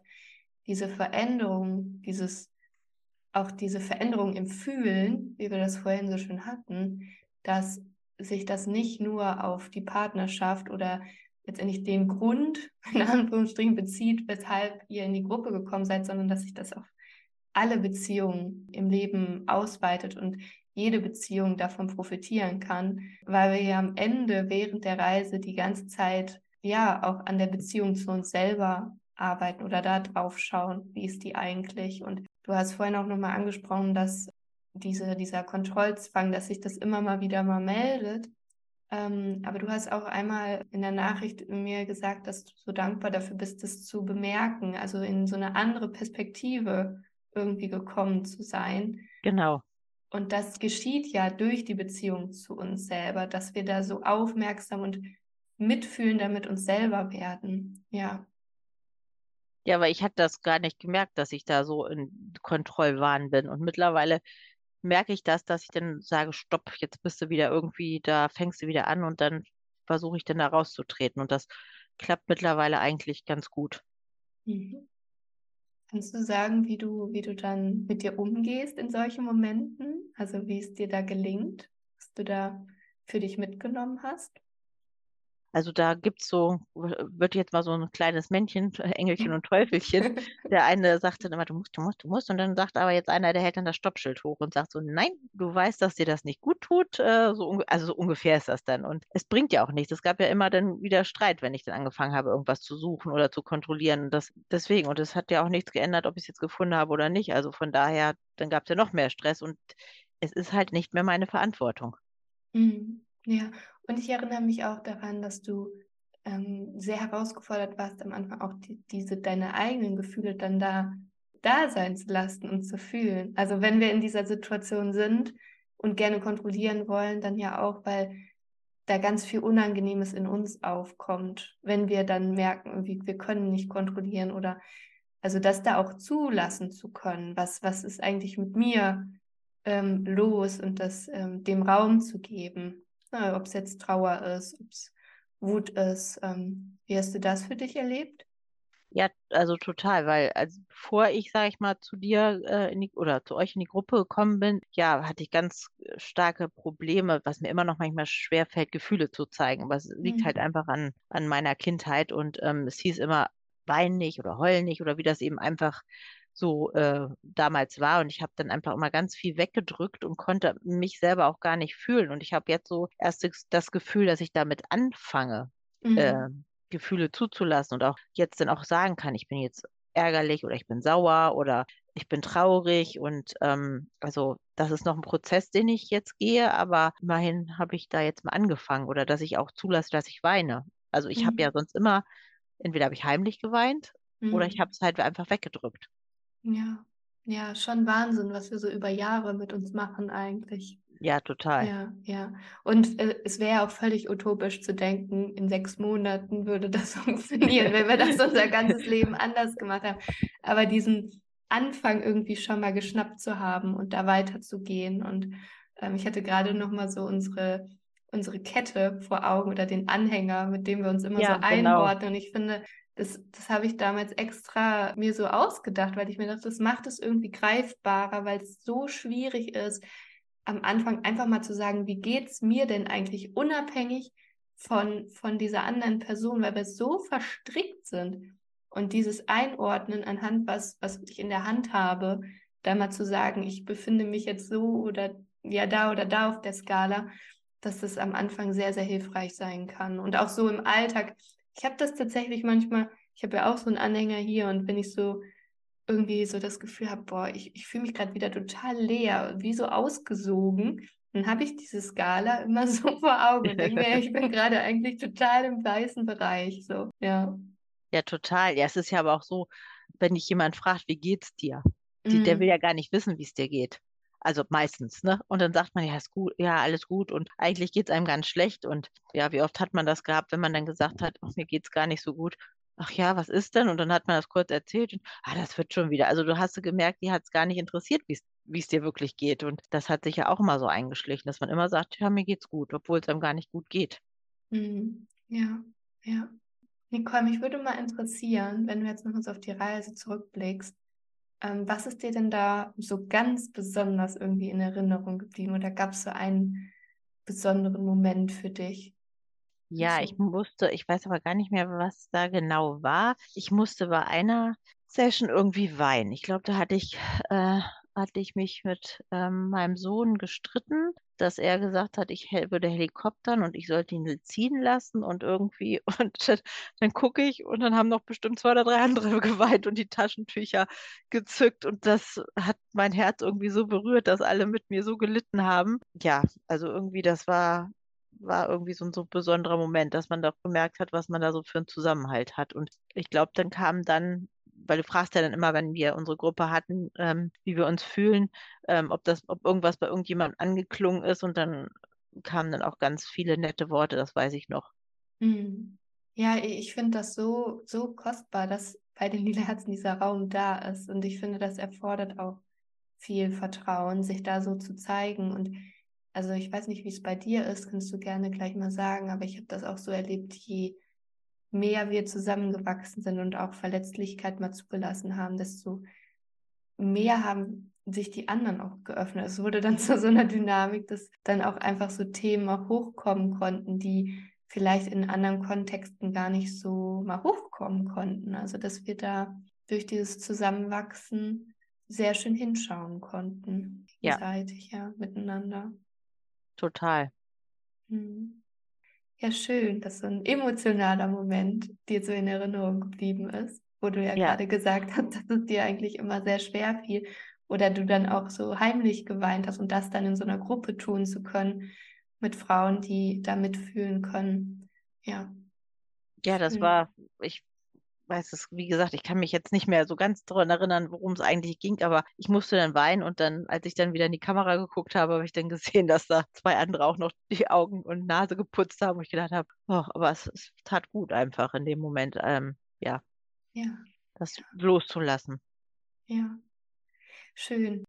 diese Veränderung, dieses, auch diese Veränderung im Fühlen, wie wir das vorhin so schön hatten, dass sich das nicht nur auf die Partnerschaft oder letztendlich den Grund, in Anführungsstrichen, bezieht, weshalb ihr in die Gruppe gekommen seid, sondern dass sich das auf alle Beziehungen im Leben ausweitet und jede Beziehung davon profitieren kann, weil wir ja am Ende während der Reise die ganze Zeit ja auch an der Beziehung zu uns selber arbeiten oder da drauf schauen, wie ist die eigentlich. Und du hast vorhin auch nochmal angesprochen, dass diese, dieser Kontrollzwang, dass sich das immer mal wieder mal meldet. Ähm, aber du hast auch einmal in der Nachricht mir gesagt, dass du so dankbar dafür bist, das zu bemerken, also in so eine andere Perspektive irgendwie gekommen zu sein. Genau. Und das geschieht ja durch die Beziehung zu uns selber, dass wir da so aufmerksam und mitfühlender mit uns selber werden. Ja. Ja, aber ich hatte das gar nicht gemerkt, dass ich da so in Kontrollwahn bin. Und mittlerweile merke ich das, dass ich dann sage, stopp, jetzt bist du wieder irgendwie, da fängst du wieder an und dann versuche ich dann da rauszutreten. Und das klappt mittlerweile eigentlich ganz gut. Mhm. Kannst du sagen, wie du, wie du dann mit dir umgehst in solchen Momenten? Also wie es dir da gelingt, was du da für dich mitgenommen hast? Also da gibt's so, wird jetzt mal so ein kleines Männchen, Engelchen und Teufelchen. Der eine sagt dann immer, du musst, du musst, du musst. Und dann sagt aber jetzt einer, der hält dann das Stoppschild hoch und sagt so, nein, du weißt, dass dir das nicht gut tut. Äh, so, also so ungefähr ist das dann. Und es bringt ja auch nichts. Es gab ja immer dann wieder Streit, wenn ich dann angefangen habe, irgendwas zu suchen oder zu kontrollieren. Und das deswegen. Und es hat ja auch nichts geändert, ob ich es jetzt gefunden habe oder nicht. Also von daher, dann gab es ja noch mehr Stress und es ist halt nicht mehr meine Verantwortung. Mhm. Ja, und ich erinnere mich auch daran, dass du ähm, sehr herausgefordert warst, am Anfang auch die, diese deine eigenen Gefühle dann da da sein zu lassen und zu fühlen. Also wenn wir in dieser Situation sind und gerne kontrollieren wollen, dann ja auch, weil da ganz viel Unangenehmes in uns aufkommt, wenn wir dann merken, irgendwie, wir können nicht kontrollieren oder also das da auch zulassen zu können, was, was ist eigentlich mit mir ähm, los und das ähm, dem Raum zu geben ob es jetzt Trauer ist, ob es Wut ist. Ähm, wie hast du das für dich erlebt? Ja, also total, weil also bevor ich, sage ich mal, zu dir äh, in die, oder zu euch in die Gruppe gekommen bin, ja, hatte ich ganz äh, starke Probleme, was mir immer noch manchmal schwer fällt, Gefühle zu zeigen. Aber es liegt halt mhm. halt einfach an, an meiner Kindheit und ähm, es hieß immer, wein nicht oder heul nicht oder wie das eben einfach so äh, damals war. Und ich habe dann einfach immer ganz viel weggedrückt und konnte mich selber auch gar nicht fühlen. Und ich habe jetzt so erst das Gefühl, dass ich damit anfange, mhm. äh, Gefühle zuzulassen und auch jetzt dann auch sagen kann, ich bin jetzt ärgerlich oder ich bin sauer oder ich bin traurig und ähm, also das ist noch ein Prozess, den ich jetzt gehe, aber immerhin habe ich da jetzt mal angefangen oder dass ich auch zulasse, dass ich weine. Also ich mhm. habe ja sonst immer, entweder habe ich heimlich geweint mhm. oder ich mhm. habe es halt einfach weggedrückt. Ja, ja, schon Wahnsinn, was wir so über Jahre mit uns machen eigentlich. Ja, total. Ja, ja. Und äh, es wäre auch völlig utopisch zu denken, in sechs Monaten würde das funktionieren, wenn wir das unser ganzes Leben anders gemacht haben. Aber diesen Anfang irgendwie schon mal geschnappt zu haben und da weiterzugehen. Und ähm, ich hatte gerade noch mal so unsere unsere Kette vor Augen oder den Anhänger, mit dem wir uns immer ja, so genau. einordnen. Und ich finde, das, das habe ich damals extra mir so ausgedacht, weil ich mir dachte, das macht es irgendwie greifbarer, weil es so schwierig ist, am Anfang einfach mal zu sagen, wie geht es mir denn eigentlich unabhängig von, von dieser anderen Person, weil wir so verstrickt sind. Und dieses Einordnen anhand, was, was ich in der Hand habe, da mal zu sagen, ich befinde mich jetzt so oder ja da oder da auf der Skala, dass das am Anfang sehr, sehr hilfreich sein kann. Und auch so im Alltag, ich habe das tatsächlich manchmal, ich habe ja auch so einen Anhänger hier und wenn ich so irgendwie so das Gefühl habe, boah, ich, ich fühle mich gerade wieder total leer, wie so ausgesogen, dann habe ich diese Skala immer so vor Augen denke mir, ich bin gerade eigentlich total im weißen Bereich. So, ja. Ja, total. Ja, es ist ja aber auch so, wenn dich jemand fragt, wie geht's dir? Die, mm. Der will ja gar nicht wissen, wie es dir geht. Also meistens, ne? Und dann sagt man, ja, ist gut, ja, alles gut und eigentlich geht es einem ganz schlecht. Und ja, wie oft hat man das gehabt, wenn man dann gesagt hat, oh, mir geht es gar nicht so gut. Ach ja, was ist denn? Und dann hat man das kurz erzählt und ah, das wird schon wieder. Also du hast gemerkt, die hat es gar nicht interessiert, wie es dir wirklich geht. Und das hat sich ja auch immer so eingeschlichen, dass man immer sagt, ja, mir geht's gut, obwohl es einem gar nicht gut geht. Mhm. Ja, ja. Nicole, mich würde mal interessieren, wenn du jetzt noch mal auf die Reise zurückblickst, ähm, was ist dir denn da so ganz besonders irgendwie in Erinnerung geblieben? Oder gab es so einen besonderen Moment für dich? Ja, ich musste, ich weiß aber gar nicht mehr, was da genau war. Ich musste bei einer Session irgendwie weinen. Ich glaube, da hatte ich, äh, hatte ich mich mit ähm, meinem Sohn gestritten, dass er gesagt hat, ich würde helikoptern und ich sollte ihn ziehen lassen und irgendwie, und dann, gucke ich und dann haben noch bestimmt zwei oder drei andere geweint und die Taschentücher gezückt und das hat mein Herz irgendwie so berührt, dass alle mit mir so gelitten haben. Ja, also irgendwie, das war war irgendwie so ein so besonderer Moment, dass man doch gemerkt hat, was man da so für einen Zusammenhalt hat. Und ich glaube, dann kam dann, weil du fragst ja dann immer, wenn wir unsere Gruppe hatten, ähm, wie wir uns fühlen, ähm, ob das, ob irgendwas bei irgendjemandem angeklungen ist und dann kamen dann auch ganz viele nette Worte, das weiß ich noch. Mhm. Ja, ich finde das so, so kostbar, dass bei den Lila Herzen dieser Raum da ist. Und ich finde, das erfordert auch viel Vertrauen, sich da so zu zeigen. Und also ich weiß nicht, wie es bei dir ist, kannst du gerne gleich mal sagen, aber ich habe das auch so erlebt, je mehr wir zusammengewachsen sind und auch Verletzlichkeit mal zugelassen haben, desto mehr haben sich die anderen auch geöffnet. Es wurde dann zu so einer Dynamik, dass dann auch einfach so Themen auch hochkommen konnten, die vielleicht in anderen Kontexten gar nicht so mal hochkommen konnten. Also dass wir da durch dieses Zusammenwachsen sehr schön hinschauen konnten, Ja. gegenseitig, ja, miteinander. Total. Mhm. Ja, schön, dass so ein emotionaler Moment dir so in Erinnerung geblieben ist, wo du ja Ja. gerade gesagt hast, dass es dir eigentlich immer sehr schwer fiel oder du dann auch so heimlich geweint hast und das dann in so einer Gruppe tun zu können mit Frauen, die da mitfühlen können. Ja, Ja, das schön. war, ich weiß es, wie gesagt, ich kann mich jetzt nicht mehr so ganz daran erinnern, worum es eigentlich ging, aber ich musste dann weinen und dann, als ich dann wieder in die Kamera geguckt habe, habe ich dann gesehen, dass da zwei andere auch noch die Augen und Nase geputzt haben und ich gedacht habe, oh, aber es, es tat gut einfach in dem Moment, ähm, ja, Ja, das loszulassen. ja, schön.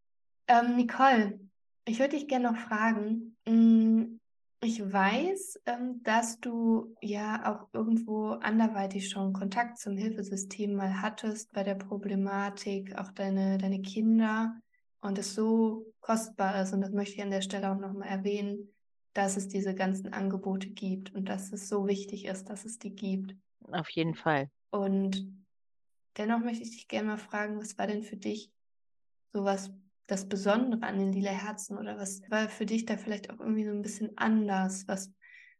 Ähm, Nicole, ich würde dich gerne noch fragen. mm, Ich weiß, ähm, dass du ja auch irgendwo anderweitig schon Kontakt zum Hilfesystem mal hattest bei der Problematik, auch deine, deine Kinder und es so kostbar ist, und das möchte ich an der Stelle auch nochmal erwähnen, dass es diese ganzen Angebote gibt und dass es so wichtig ist, dass es die gibt. Auf jeden Fall. Und dennoch möchte ich dich gerne mal fragen, was war denn für dich so was das Besondere an den lila Herzen oder was war für dich da vielleicht auch irgendwie so ein bisschen anders, was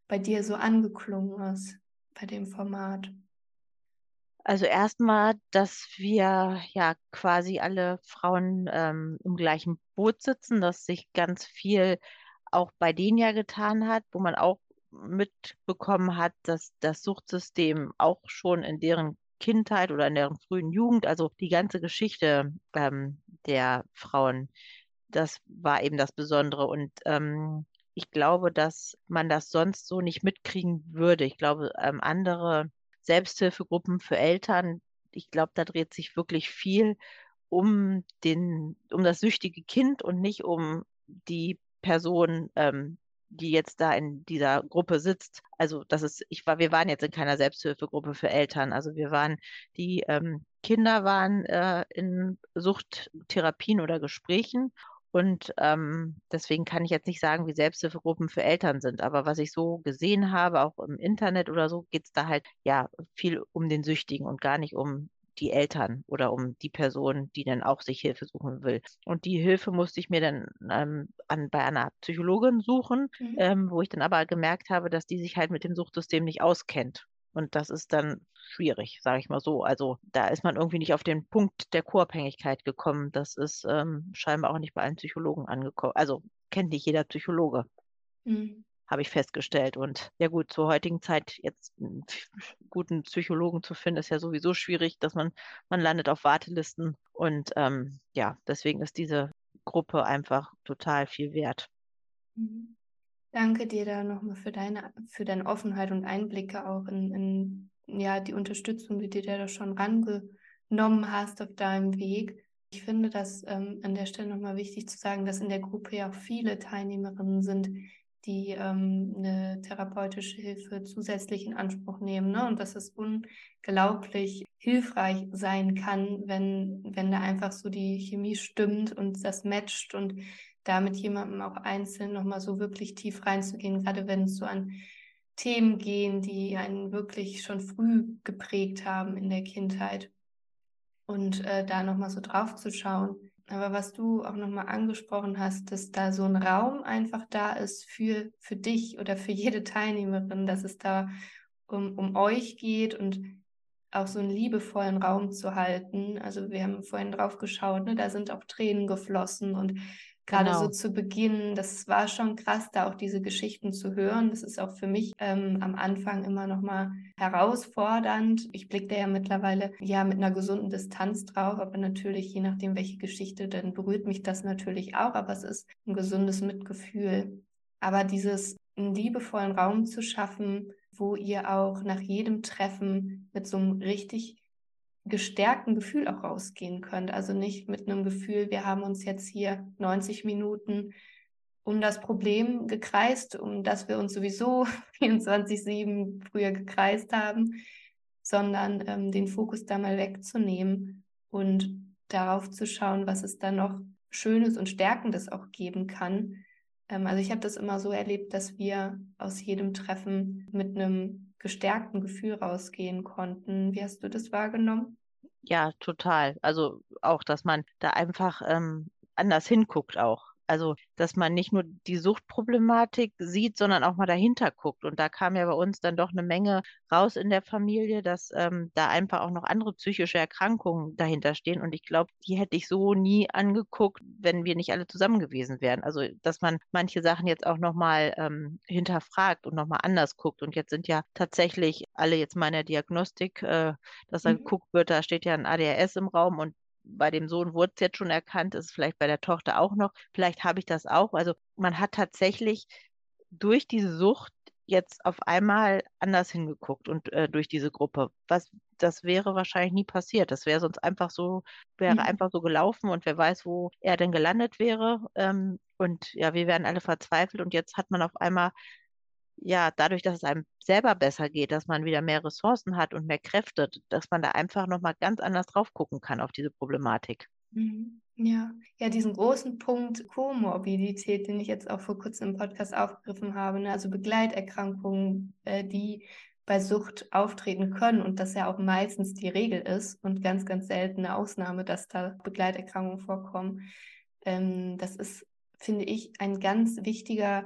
bei dir so angeklungen ist bei dem Format? Also erstmal, dass wir ja quasi alle Frauen ähm, im gleichen Boot sitzen, dass sich ganz viel auch bei denen ja getan hat, wo man auch mitbekommen hat, dass das Suchtsystem auch schon in deren Kindheit oder in deren frühen Jugend, also die ganze Geschichte ähm, der Frauen, das war eben das Besondere. Und ähm, ich glaube, dass man das sonst so nicht mitkriegen würde. Ich glaube, ähm, andere Selbsthilfegruppen für Eltern, ich glaube, da dreht sich wirklich viel um den, um das süchtige Kind und nicht um die Person, ähm, die jetzt da in dieser Gruppe sitzt. Also das ist, ich war, wir waren jetzt in keiner Selbsthilfegruppe für Eltern. Also wir waren, die ähm, Kinder waren äh, in Suchttherapien oder Gesprächen. Und ähm, deswegen kann ich jetzt nicht sagen, wie Selbsthilfegruppen für Eltern sind. Aber was ich so gesehen habe, auch im Internet oder so, geht es da halt ja viel um den Süchtigen und gar nicht um die Eltern oder um die Person, die dann auch sich Hilfe suchen will. Und die Hilfe musste ich mir dann ähm, an, bei einer Psychologin suchen, Mhm. ähm, wo ich dann aber gemerkt habe, dass die sich halt mit dem Suchtsystem nicht auskennt. Und das ist dann schwierig, sage ich mal so. Also da ist man irgendwie nicht auf den Punkt der Co-Abhängigkeit gekommen. Das ist ähm, scheinbar auch nicht bei allen Psychologen angekommen. Also kennt nicht jeder Psychologe Mhm. Habe ich festgestellt. Und ja gut, zur heutigen Zeit jetzt einen guten Psychologen zu finden, ist ja sowieso schwierig, dass man, man landet auf Wartelisten. Und ähm, ja, deswegen ist diese Gruppe einfach total viel wert. Mhm. Danke dir da nochmal für deine, für deine Offenheit und Einblicke auch in, in ja, die Unterstützung, die dir da schon rangenommen hast auf deinem Weg. Ich finde das ähm, an der Stelle nochmal wichtig zu sagen, dass in der Gruppe ja auch viele Teilnehmerinnen sind, die ähm, eine therapeutische Hilfe zusätzlich in Anspruch nehmen. Ne? Und dass es unglaublich hilfreich sein kann, wenn, wenn da einfach so die Chemie stimmt und das matcht und da mit jemandem auch einzeln nochmal so wirklich tief reinzugehen, gerade wenn es so an Themen gehen, die einen wirklich schon früh geprägt haben in der Kindheit. Und äh, da nochmal so drauf zu schauen. Aber was du auch nochmal angesprochen hast, dass da so ein Raum einfach da ist für, für dich oder für jede Teilnehmerin, dass es da um, um euch geht und auch so einen liebevollen Raum zu halten. Also wir haben vorhin drauf geschaut, ne, da sind auch Tränen geflossen und Gerade genau. so zu Beginn, das war schon krass, da auch diese Geschichten zu hören. Das ist auch für mich ähm, am Anfang immer noch mal herausfordernd. Ich blicke da ja mittlerweile ja mit einer gesunden Distanz drauf, aber natürlich je nachdem, welche Geschichte, dann berührt mich das natürlich auch. Aber es ist ein gesundes Mitgefühl. Aber dieses einen liebevollen Raum zu schaffen, wo ihr auch nach jedem Treffen mit so einem richtig gestärkten Gefühl auch rausgehen könnt. Also nicht mit einem Gefühl, wir haben uns jetzt hier 90 Minuten um das Problem gekreist, um das wir uns sowieso 24-7 früher gekreist haben, sondern ähm, den Fokus da mal wegzunehmen und darauf zu schauen, was es da noch Schönes und Stärkendes auch geben kann. Ähm, also ich habe das immer so erlebt, dass wir aus jedem Treffen mit einem gestärkten Gefühl rausgehen konnten. Wie hast du das wahrgenommen? Ja, total. Also auch, dass man da einfach ähm, anders hinguckt auch. Also, dass man nicht nur die Suchtproblematik sieht, sondern auch mal dahinter guckt. Und da kam ja bei uns dann doch eine Menge raus in der Familie, dass ähm, da einfach auch noch andere psychische Erkrankungen dahinter stehen. Und ich glaube, die hätte ich so nie angeguckt, wenn wir nicht alle zusammen gewesen wären. Also, dass man manche Sachen jetzt auch nochmal ähm, hinterfragt und nochmal anders guckt. Und jetzt sind ja tatsächlich alle jetzt mal in der Diagnostik, äh, dass da mhm. geguckt wird, da steht ja ein ADHS im Raum und bei dem Sohn wurde es jetzt schon erkannt, ist vielleicht bei der Tochter auch noch. Vielleicht habe ich das auch. Also man hat tatsächlich durch diese Sucht jetzt auf einmal anders hingeguckt und äh, durch diese Gruppe. Was das wäre wahrscheinlich nie passiert. Das wäre sonst einfach so, wäre mhm. einfach so gelaufen und wer weiß, wo er denn gelandet wäre. Ähm, und ja, wir wären alle verzweifelt und jetzt hat man auf einmal ja, dadurch, dass es einem selber besser geht, dass man wieder mehr Ressourcen hat und mehr Kräfte, dass man da einfach nochmal ganz anders drauf gucken kann auf diese Problematik. Mhm. Ja, ja, diesen großen Punkt Komorbidität, den ich jetzt auch vor kurzem im Podcast aufgegriffen habe, ne? also Begleiterkrankungen, äh, die bei Sucht auftreten können und das ja auch meistens die Regel ist und ganz, ganz seltene Ausnahme, dass da Begleiterkrankungen vorkommen. Ähm, das ist, finde ich, ein ganz wichtiger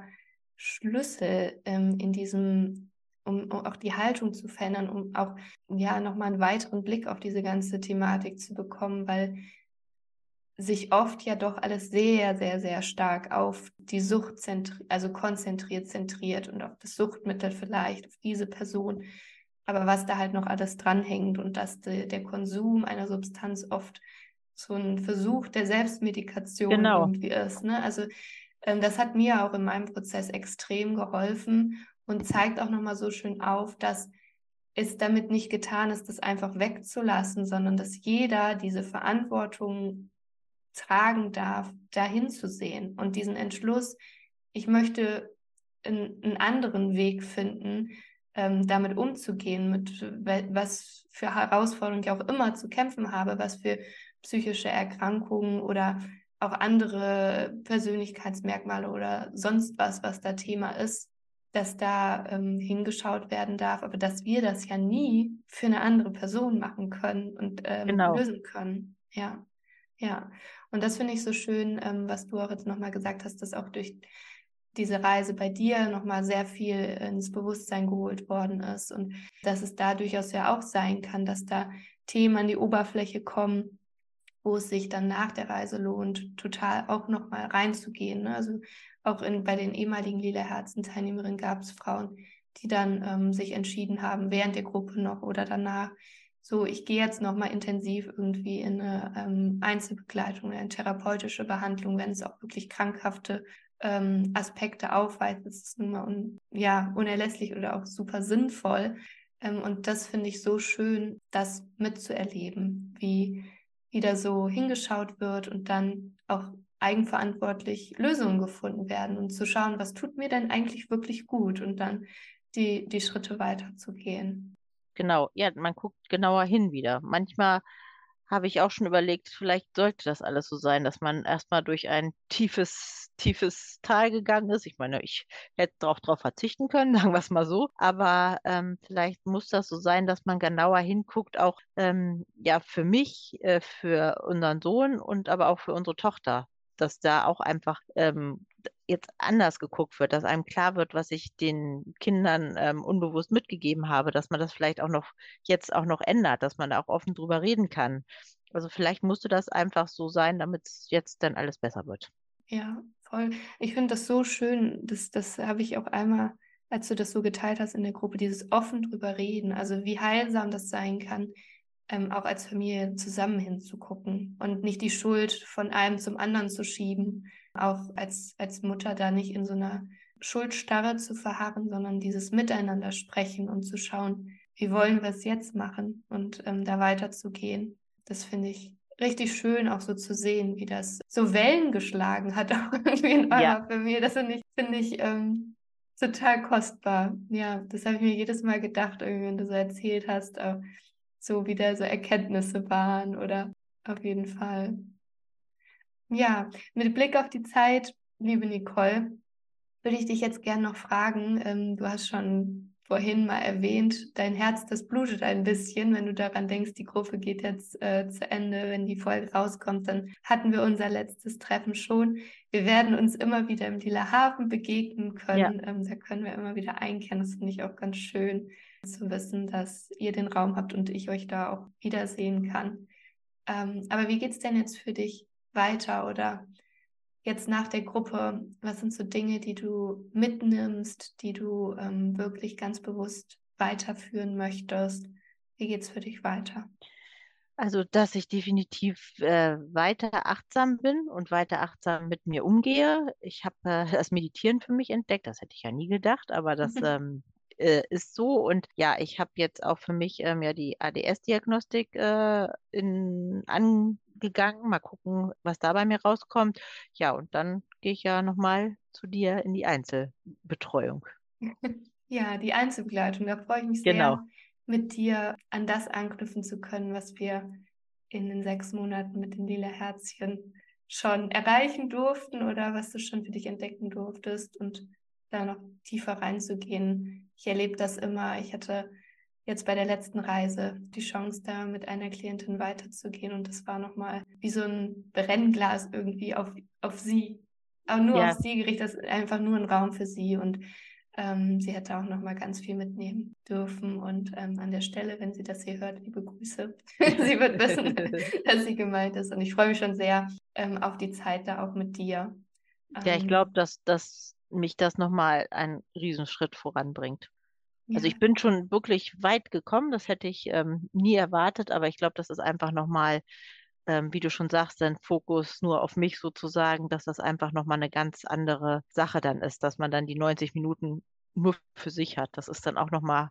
Schlüssel ähm, in diesem, um, um, auch die Haltung zu verändern, um auch ja nochmal einen weiteren Blick auf diese ganze Thematik zu bekommen, weil sich oft ja doch alles sehr, sehr, sehr stark auf die Sucht zentriert, also konzentriert, zentriert und auf das Suchtmittel vielleicht, auf diese Person. Aber was da halt noch alles dranhängt und dass de, der Konsum einer Substanz oft so ein Versuch der Selbstmedikation genau. irgendwie ist. Ne? Also das hat mir auch in meinem Prozess extrem geholfen und zeigt auch nochmal so schön auf, dass es damit nicht getan ist, das einfach wegzulassen, sondern dass jeder diese Verantwortung tragen darf, dahin zu sehen und diesen Entschluss, ich möchte einen anderen Weg finden, ähm, damit umzugehen, mit was für Herausforderungen ich auch immer zu kämpfen habe, was für psychische Erkrankungen oder auch andere Persönlichkeitsmerkmale oder sonst was, was da Thema ist, dass da ähm, hingeschaut werden darf, aber dass wir das ja nie für eine andere Person machen können und ähm, genau. lösen können. Ja, ja. Und das finde ich so schön, ähm, was du auch jetzt nochmal gesagt hast, dass auch durch diese Reise bei dir nochmal sehr viel ins Bewusstsein geholt worden ist und dass es da durchaus ja auch sein kann, dass da Themen an die Oberfläche kommen, wo es sich dann nach der Reise lohnt, total auch nochmal reinzugehen. Ne? Also auch in, bei den ehemaligen Lila Herzen-Teilnehmerinnen gab es Frauen, die dann ähm, sich entschieden haben, während der Gruppe noch oder danach, so, ich gehe jetzt nochmal intensiv irgendwie in eine ähm, Einzelbegleitung, eine therapeutische Behandlung, wenn es auch wirklich krankhafte ähm, Aspekte aufweist. Das ist nun mal un, ja, unerlässlich oder auch super sinnvoll. Ähm, und das finde ich so schön, das mitzuerleben, wie wieder so hingeschaut wird und dann auch eigenverantwortlich Lösungen gefunden werden und zu schauen, was tut mir denn eigentlich wirklich gut und dann die, die Schritte weiterzugehen. Genau, ja, man guckt genauer hin wieder. Manchmal habe ich auch schon überlegt, vielleicht sollte das alles so sein, dass man erstmal durch ein tiefes, tiefes Tal gegangen ist. Ich meine, ich hätte darauf drauf verzichten können, sagen wir es mal so. Aber ähm, vielleicht muss das so sein, dass man genauer hinguckt, auch ähm, ja für mich, äh, für unseren Sohn und aber auch für unsere Tochter dass da auch einfach ähm, jetzt anders geguckt wird, dass einem klar wird, was ich den Kindern ähm, unbewusst mitgegeben habe, dass man das vielleicht auch noch jetzt auch noch ändert, dass man da auch offen drüber reden kann. Also vielleicht musste das einfach so sein, damit es jetzt dann alles besser wird. Ja, voll. Ich finde das so schön, das, das habe ich auch einmal, als du das so geteilt hast in der Gruppe, dieses offen drüber reden, also wie heilsam das sein kann, ähm, auch als Familie zusammen hinzugucken und nicht die Schuld von einem zum anderen zu schieben, auch als, als Mutter da nicht in so einer Schuldstarre zu verharren, sondern dieses Miteinander sprechen und zu schauen, wie wollen wir es jetzt machen und ähm, da weiterzugehen. Das finde ich richtig schön, auch so zu sehen, wie das so Wellen geschlagen hat, auch irgendwie in eurer ja. Familie. Das finde ich, find ich ähm, total kostbar. Ja, das habe ich mir jedes Mal gedacht, irgendwie, wenn du so erzählt hast. Äh, so wieder so Erkenntnisse waren oder auf jeden Fall. Ja, mit Blick auf die Zeit, liebe Nicole, würde ich dich jetzt gerne noch fragen. Ähm, du hast schon vorhin mal erwähnt, dein Herz, das blutet ein bisschen, wenn du daran denkst, die Gruppe geht jetzt äh, zu Ende, wenn die Folge rauskommt, dann hatten wir unser letztes Treffen schon. Wir werden uns immer wieder im Lila Hafen begegnen können. Ja. Ähm, da können wir immer wieder einkehren. Das finde ich auch ganz schön zu wissen, dass ihr den Raum habt und ich euch da auch wiedersehen kann. Ähm, aber wie geht es denn jetzt für dich weiter oder jetzt nach der Gruppe? Was sind so Dinge, die du mitnimmst, die du ähm, wirklich ganz bewusst weiterführen möchtest? Wie geht es für dich weiter? Also, dass ich definitiv äh, weiter achtsam bin und weiter achtsam mit mir umgehe. Ich habe äh, das Meditieren für mich entdeckt. Das hätte ich ja nie gedacht, aber das ähm, äh, ist so. Und ja, ich habe jetzt auch für mich ähm, ja die ADS-Diagnostik äh, angegangen. Mal gucken, was da bei mir rauskommt. Ja, und dann gehe ich ja nochmal zu dir in die Einzelbetreuung. Ja, die Einzelbegleitung. Da freue ich mich genau. sehr, mit dir an das anknüpfen zu können, was wir in den sechs Monaten mit den lila Herzchen schon erreichen durften oder was du schon für dich entdecken durftest und da noch tiefer reinzugehen. Ich erlebe das immer. Ich hatte jetzt bei der letzten Reise die Chance, da mit einer Klientin weiterzugehen und das war nochmal wie so ein Brennglas irgendwie auf, auf sie. Aber nur ja. auf sie gerichtet, das ist einfach nur ein Raum für sie und ähm, sie hätte auch nochmal ganz viel mitnehmen dürfen und ähm, an der Stelle, wenn sie das hier hört, liebe Grüße. sie wird wissen, dass sie gemeint ist und ich freue mich schon sehr ähm, auf die Zeit da auch mit dir. Ja, ich glaube, ähm, dass das mich das nochmal einen Riesenschritt voranbringt. Ja. Also ich bin schon wirklich weit gekommen, das hätte ich ähm, nie erwartet, aber ich glaube, das ist einfach nochmal, ähm, wie du schon sagst, ein Fokus nur auf mich sozusagen, dass das einfach nochmal eine ganz andere Sache dann ist, dass man dann die 90 Minuten nur für sich hat. Das ist dann auch nochmal,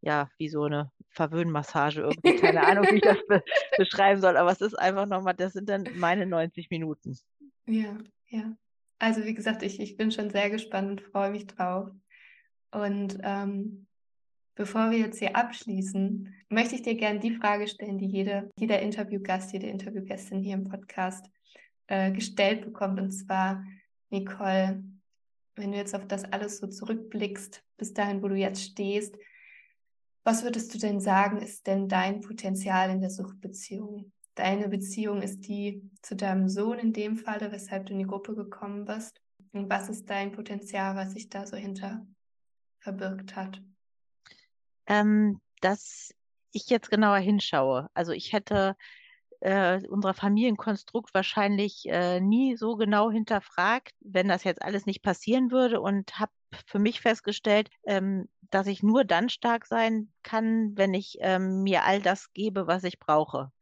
ja, wie so eine Verwöhnmassage irgendwie, keine Ahnung, wie ich das be beschreiben soll, aber es ist einfach nochmal, das sind dann meine 90 Minuten. Ja, ja. Also wie gesagt, ich, ich bin schon sehr gespannt und freue mich drauf. Und ähm, bevor wir jetzt hier abschließen, möchte ich dir gerne die Frage stellen, die jede, jeder Interviewgast, jede Interviewgästin hier im Podcast äh, gestellt bekommt. Und zwar, Nicole, wenn du jetzt auf das alles so zurückblickst, bis dahin, wo du jetzt stehst, was würdest du denn sagen, ist denn dein Potenzial in der Suchtbeziehung? Deine Beziehung ist die zu deinem Sohn in dem Falle, weshalb du in die Gruppe gekommen bist? Und was ist dein Potenzial, was sich da so hinter verbirgt hat? Ähm, dass ich jetzt genauer hinschaue. Also ich hätte äh, unser Familienkonstrukt wahrscheinlich äh, nie so genau hinterfragt, wenn das jetzt alles nicht passieren würde und habe für mich festgestellt, ähm, dass ich nur dann stark sein kann, wenn ich ähm, mir all das gebe, was ich brauche.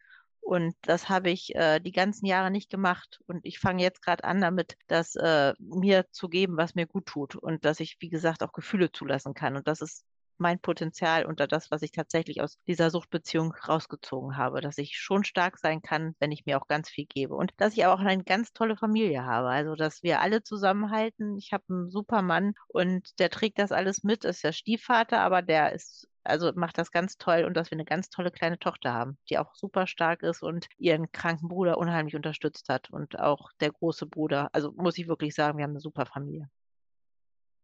Und das habe ich äh, die ganzen Jahre nicht gemacht. Und ich fange jetzt gerade an damit, das äh, mir zu geben, was mir gut tut. Und dass ich, wie gesagt, auch Gefühle zulassen kann. Und das ist mein Potenzial und das, was ich tatsächlich aus dieser Suchtbeziehung rausgezogen habe, dass ich schon stark sein kann, wenn ich mir auch ganz viel gebe und dass ich auch eine ganz tolle Familie habe, also dass wir alle zusammenhalten. Ich habe einen super Mann und der trägt das alles mit, ist der Stiefvater, aber der ist also macht das ganz toll und dass wir eine ganz tolle kleine Tochter haben, die auch super stark ist und ihren kranken Bruder unheimlich unterstützt hat und auch der große Bruder. Also muss ich wirklich sagen, wir haben eine super Familie.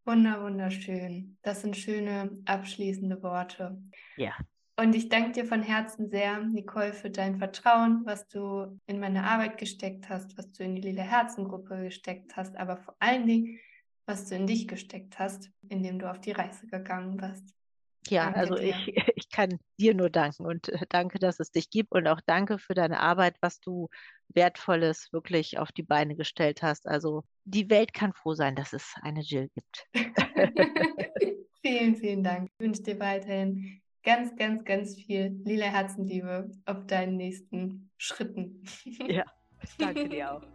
Wunder, wunderschön. Das sind schöne abschließende Worte. Ja. Und ich danke dir von Herzen sehr, Nicole, für dein Vertrauen, was du in meine Arbeit gesteckt hast, was du in die Lila Herzengruppe gesteckt hast, aber vor allen Dingen, was du in dich gesteckt hast, indem du auf die Reise gegangen bist. Ja, danke also ich, ich kann dir nur danken und äh, danke, dass es dich gibt und auch danke für deine Arbeit, was du Wertvolles wirklich auf die Beine gestellt hast. Also die Welt kann froh sein, dass es eine Jill gibt. vielen, vielen Dank. Ich wünsche dir weiterhin ganz, ganz, ganz viel lila Herzenliebe auf deinen nächsten Schritten. ja, danke dir auch.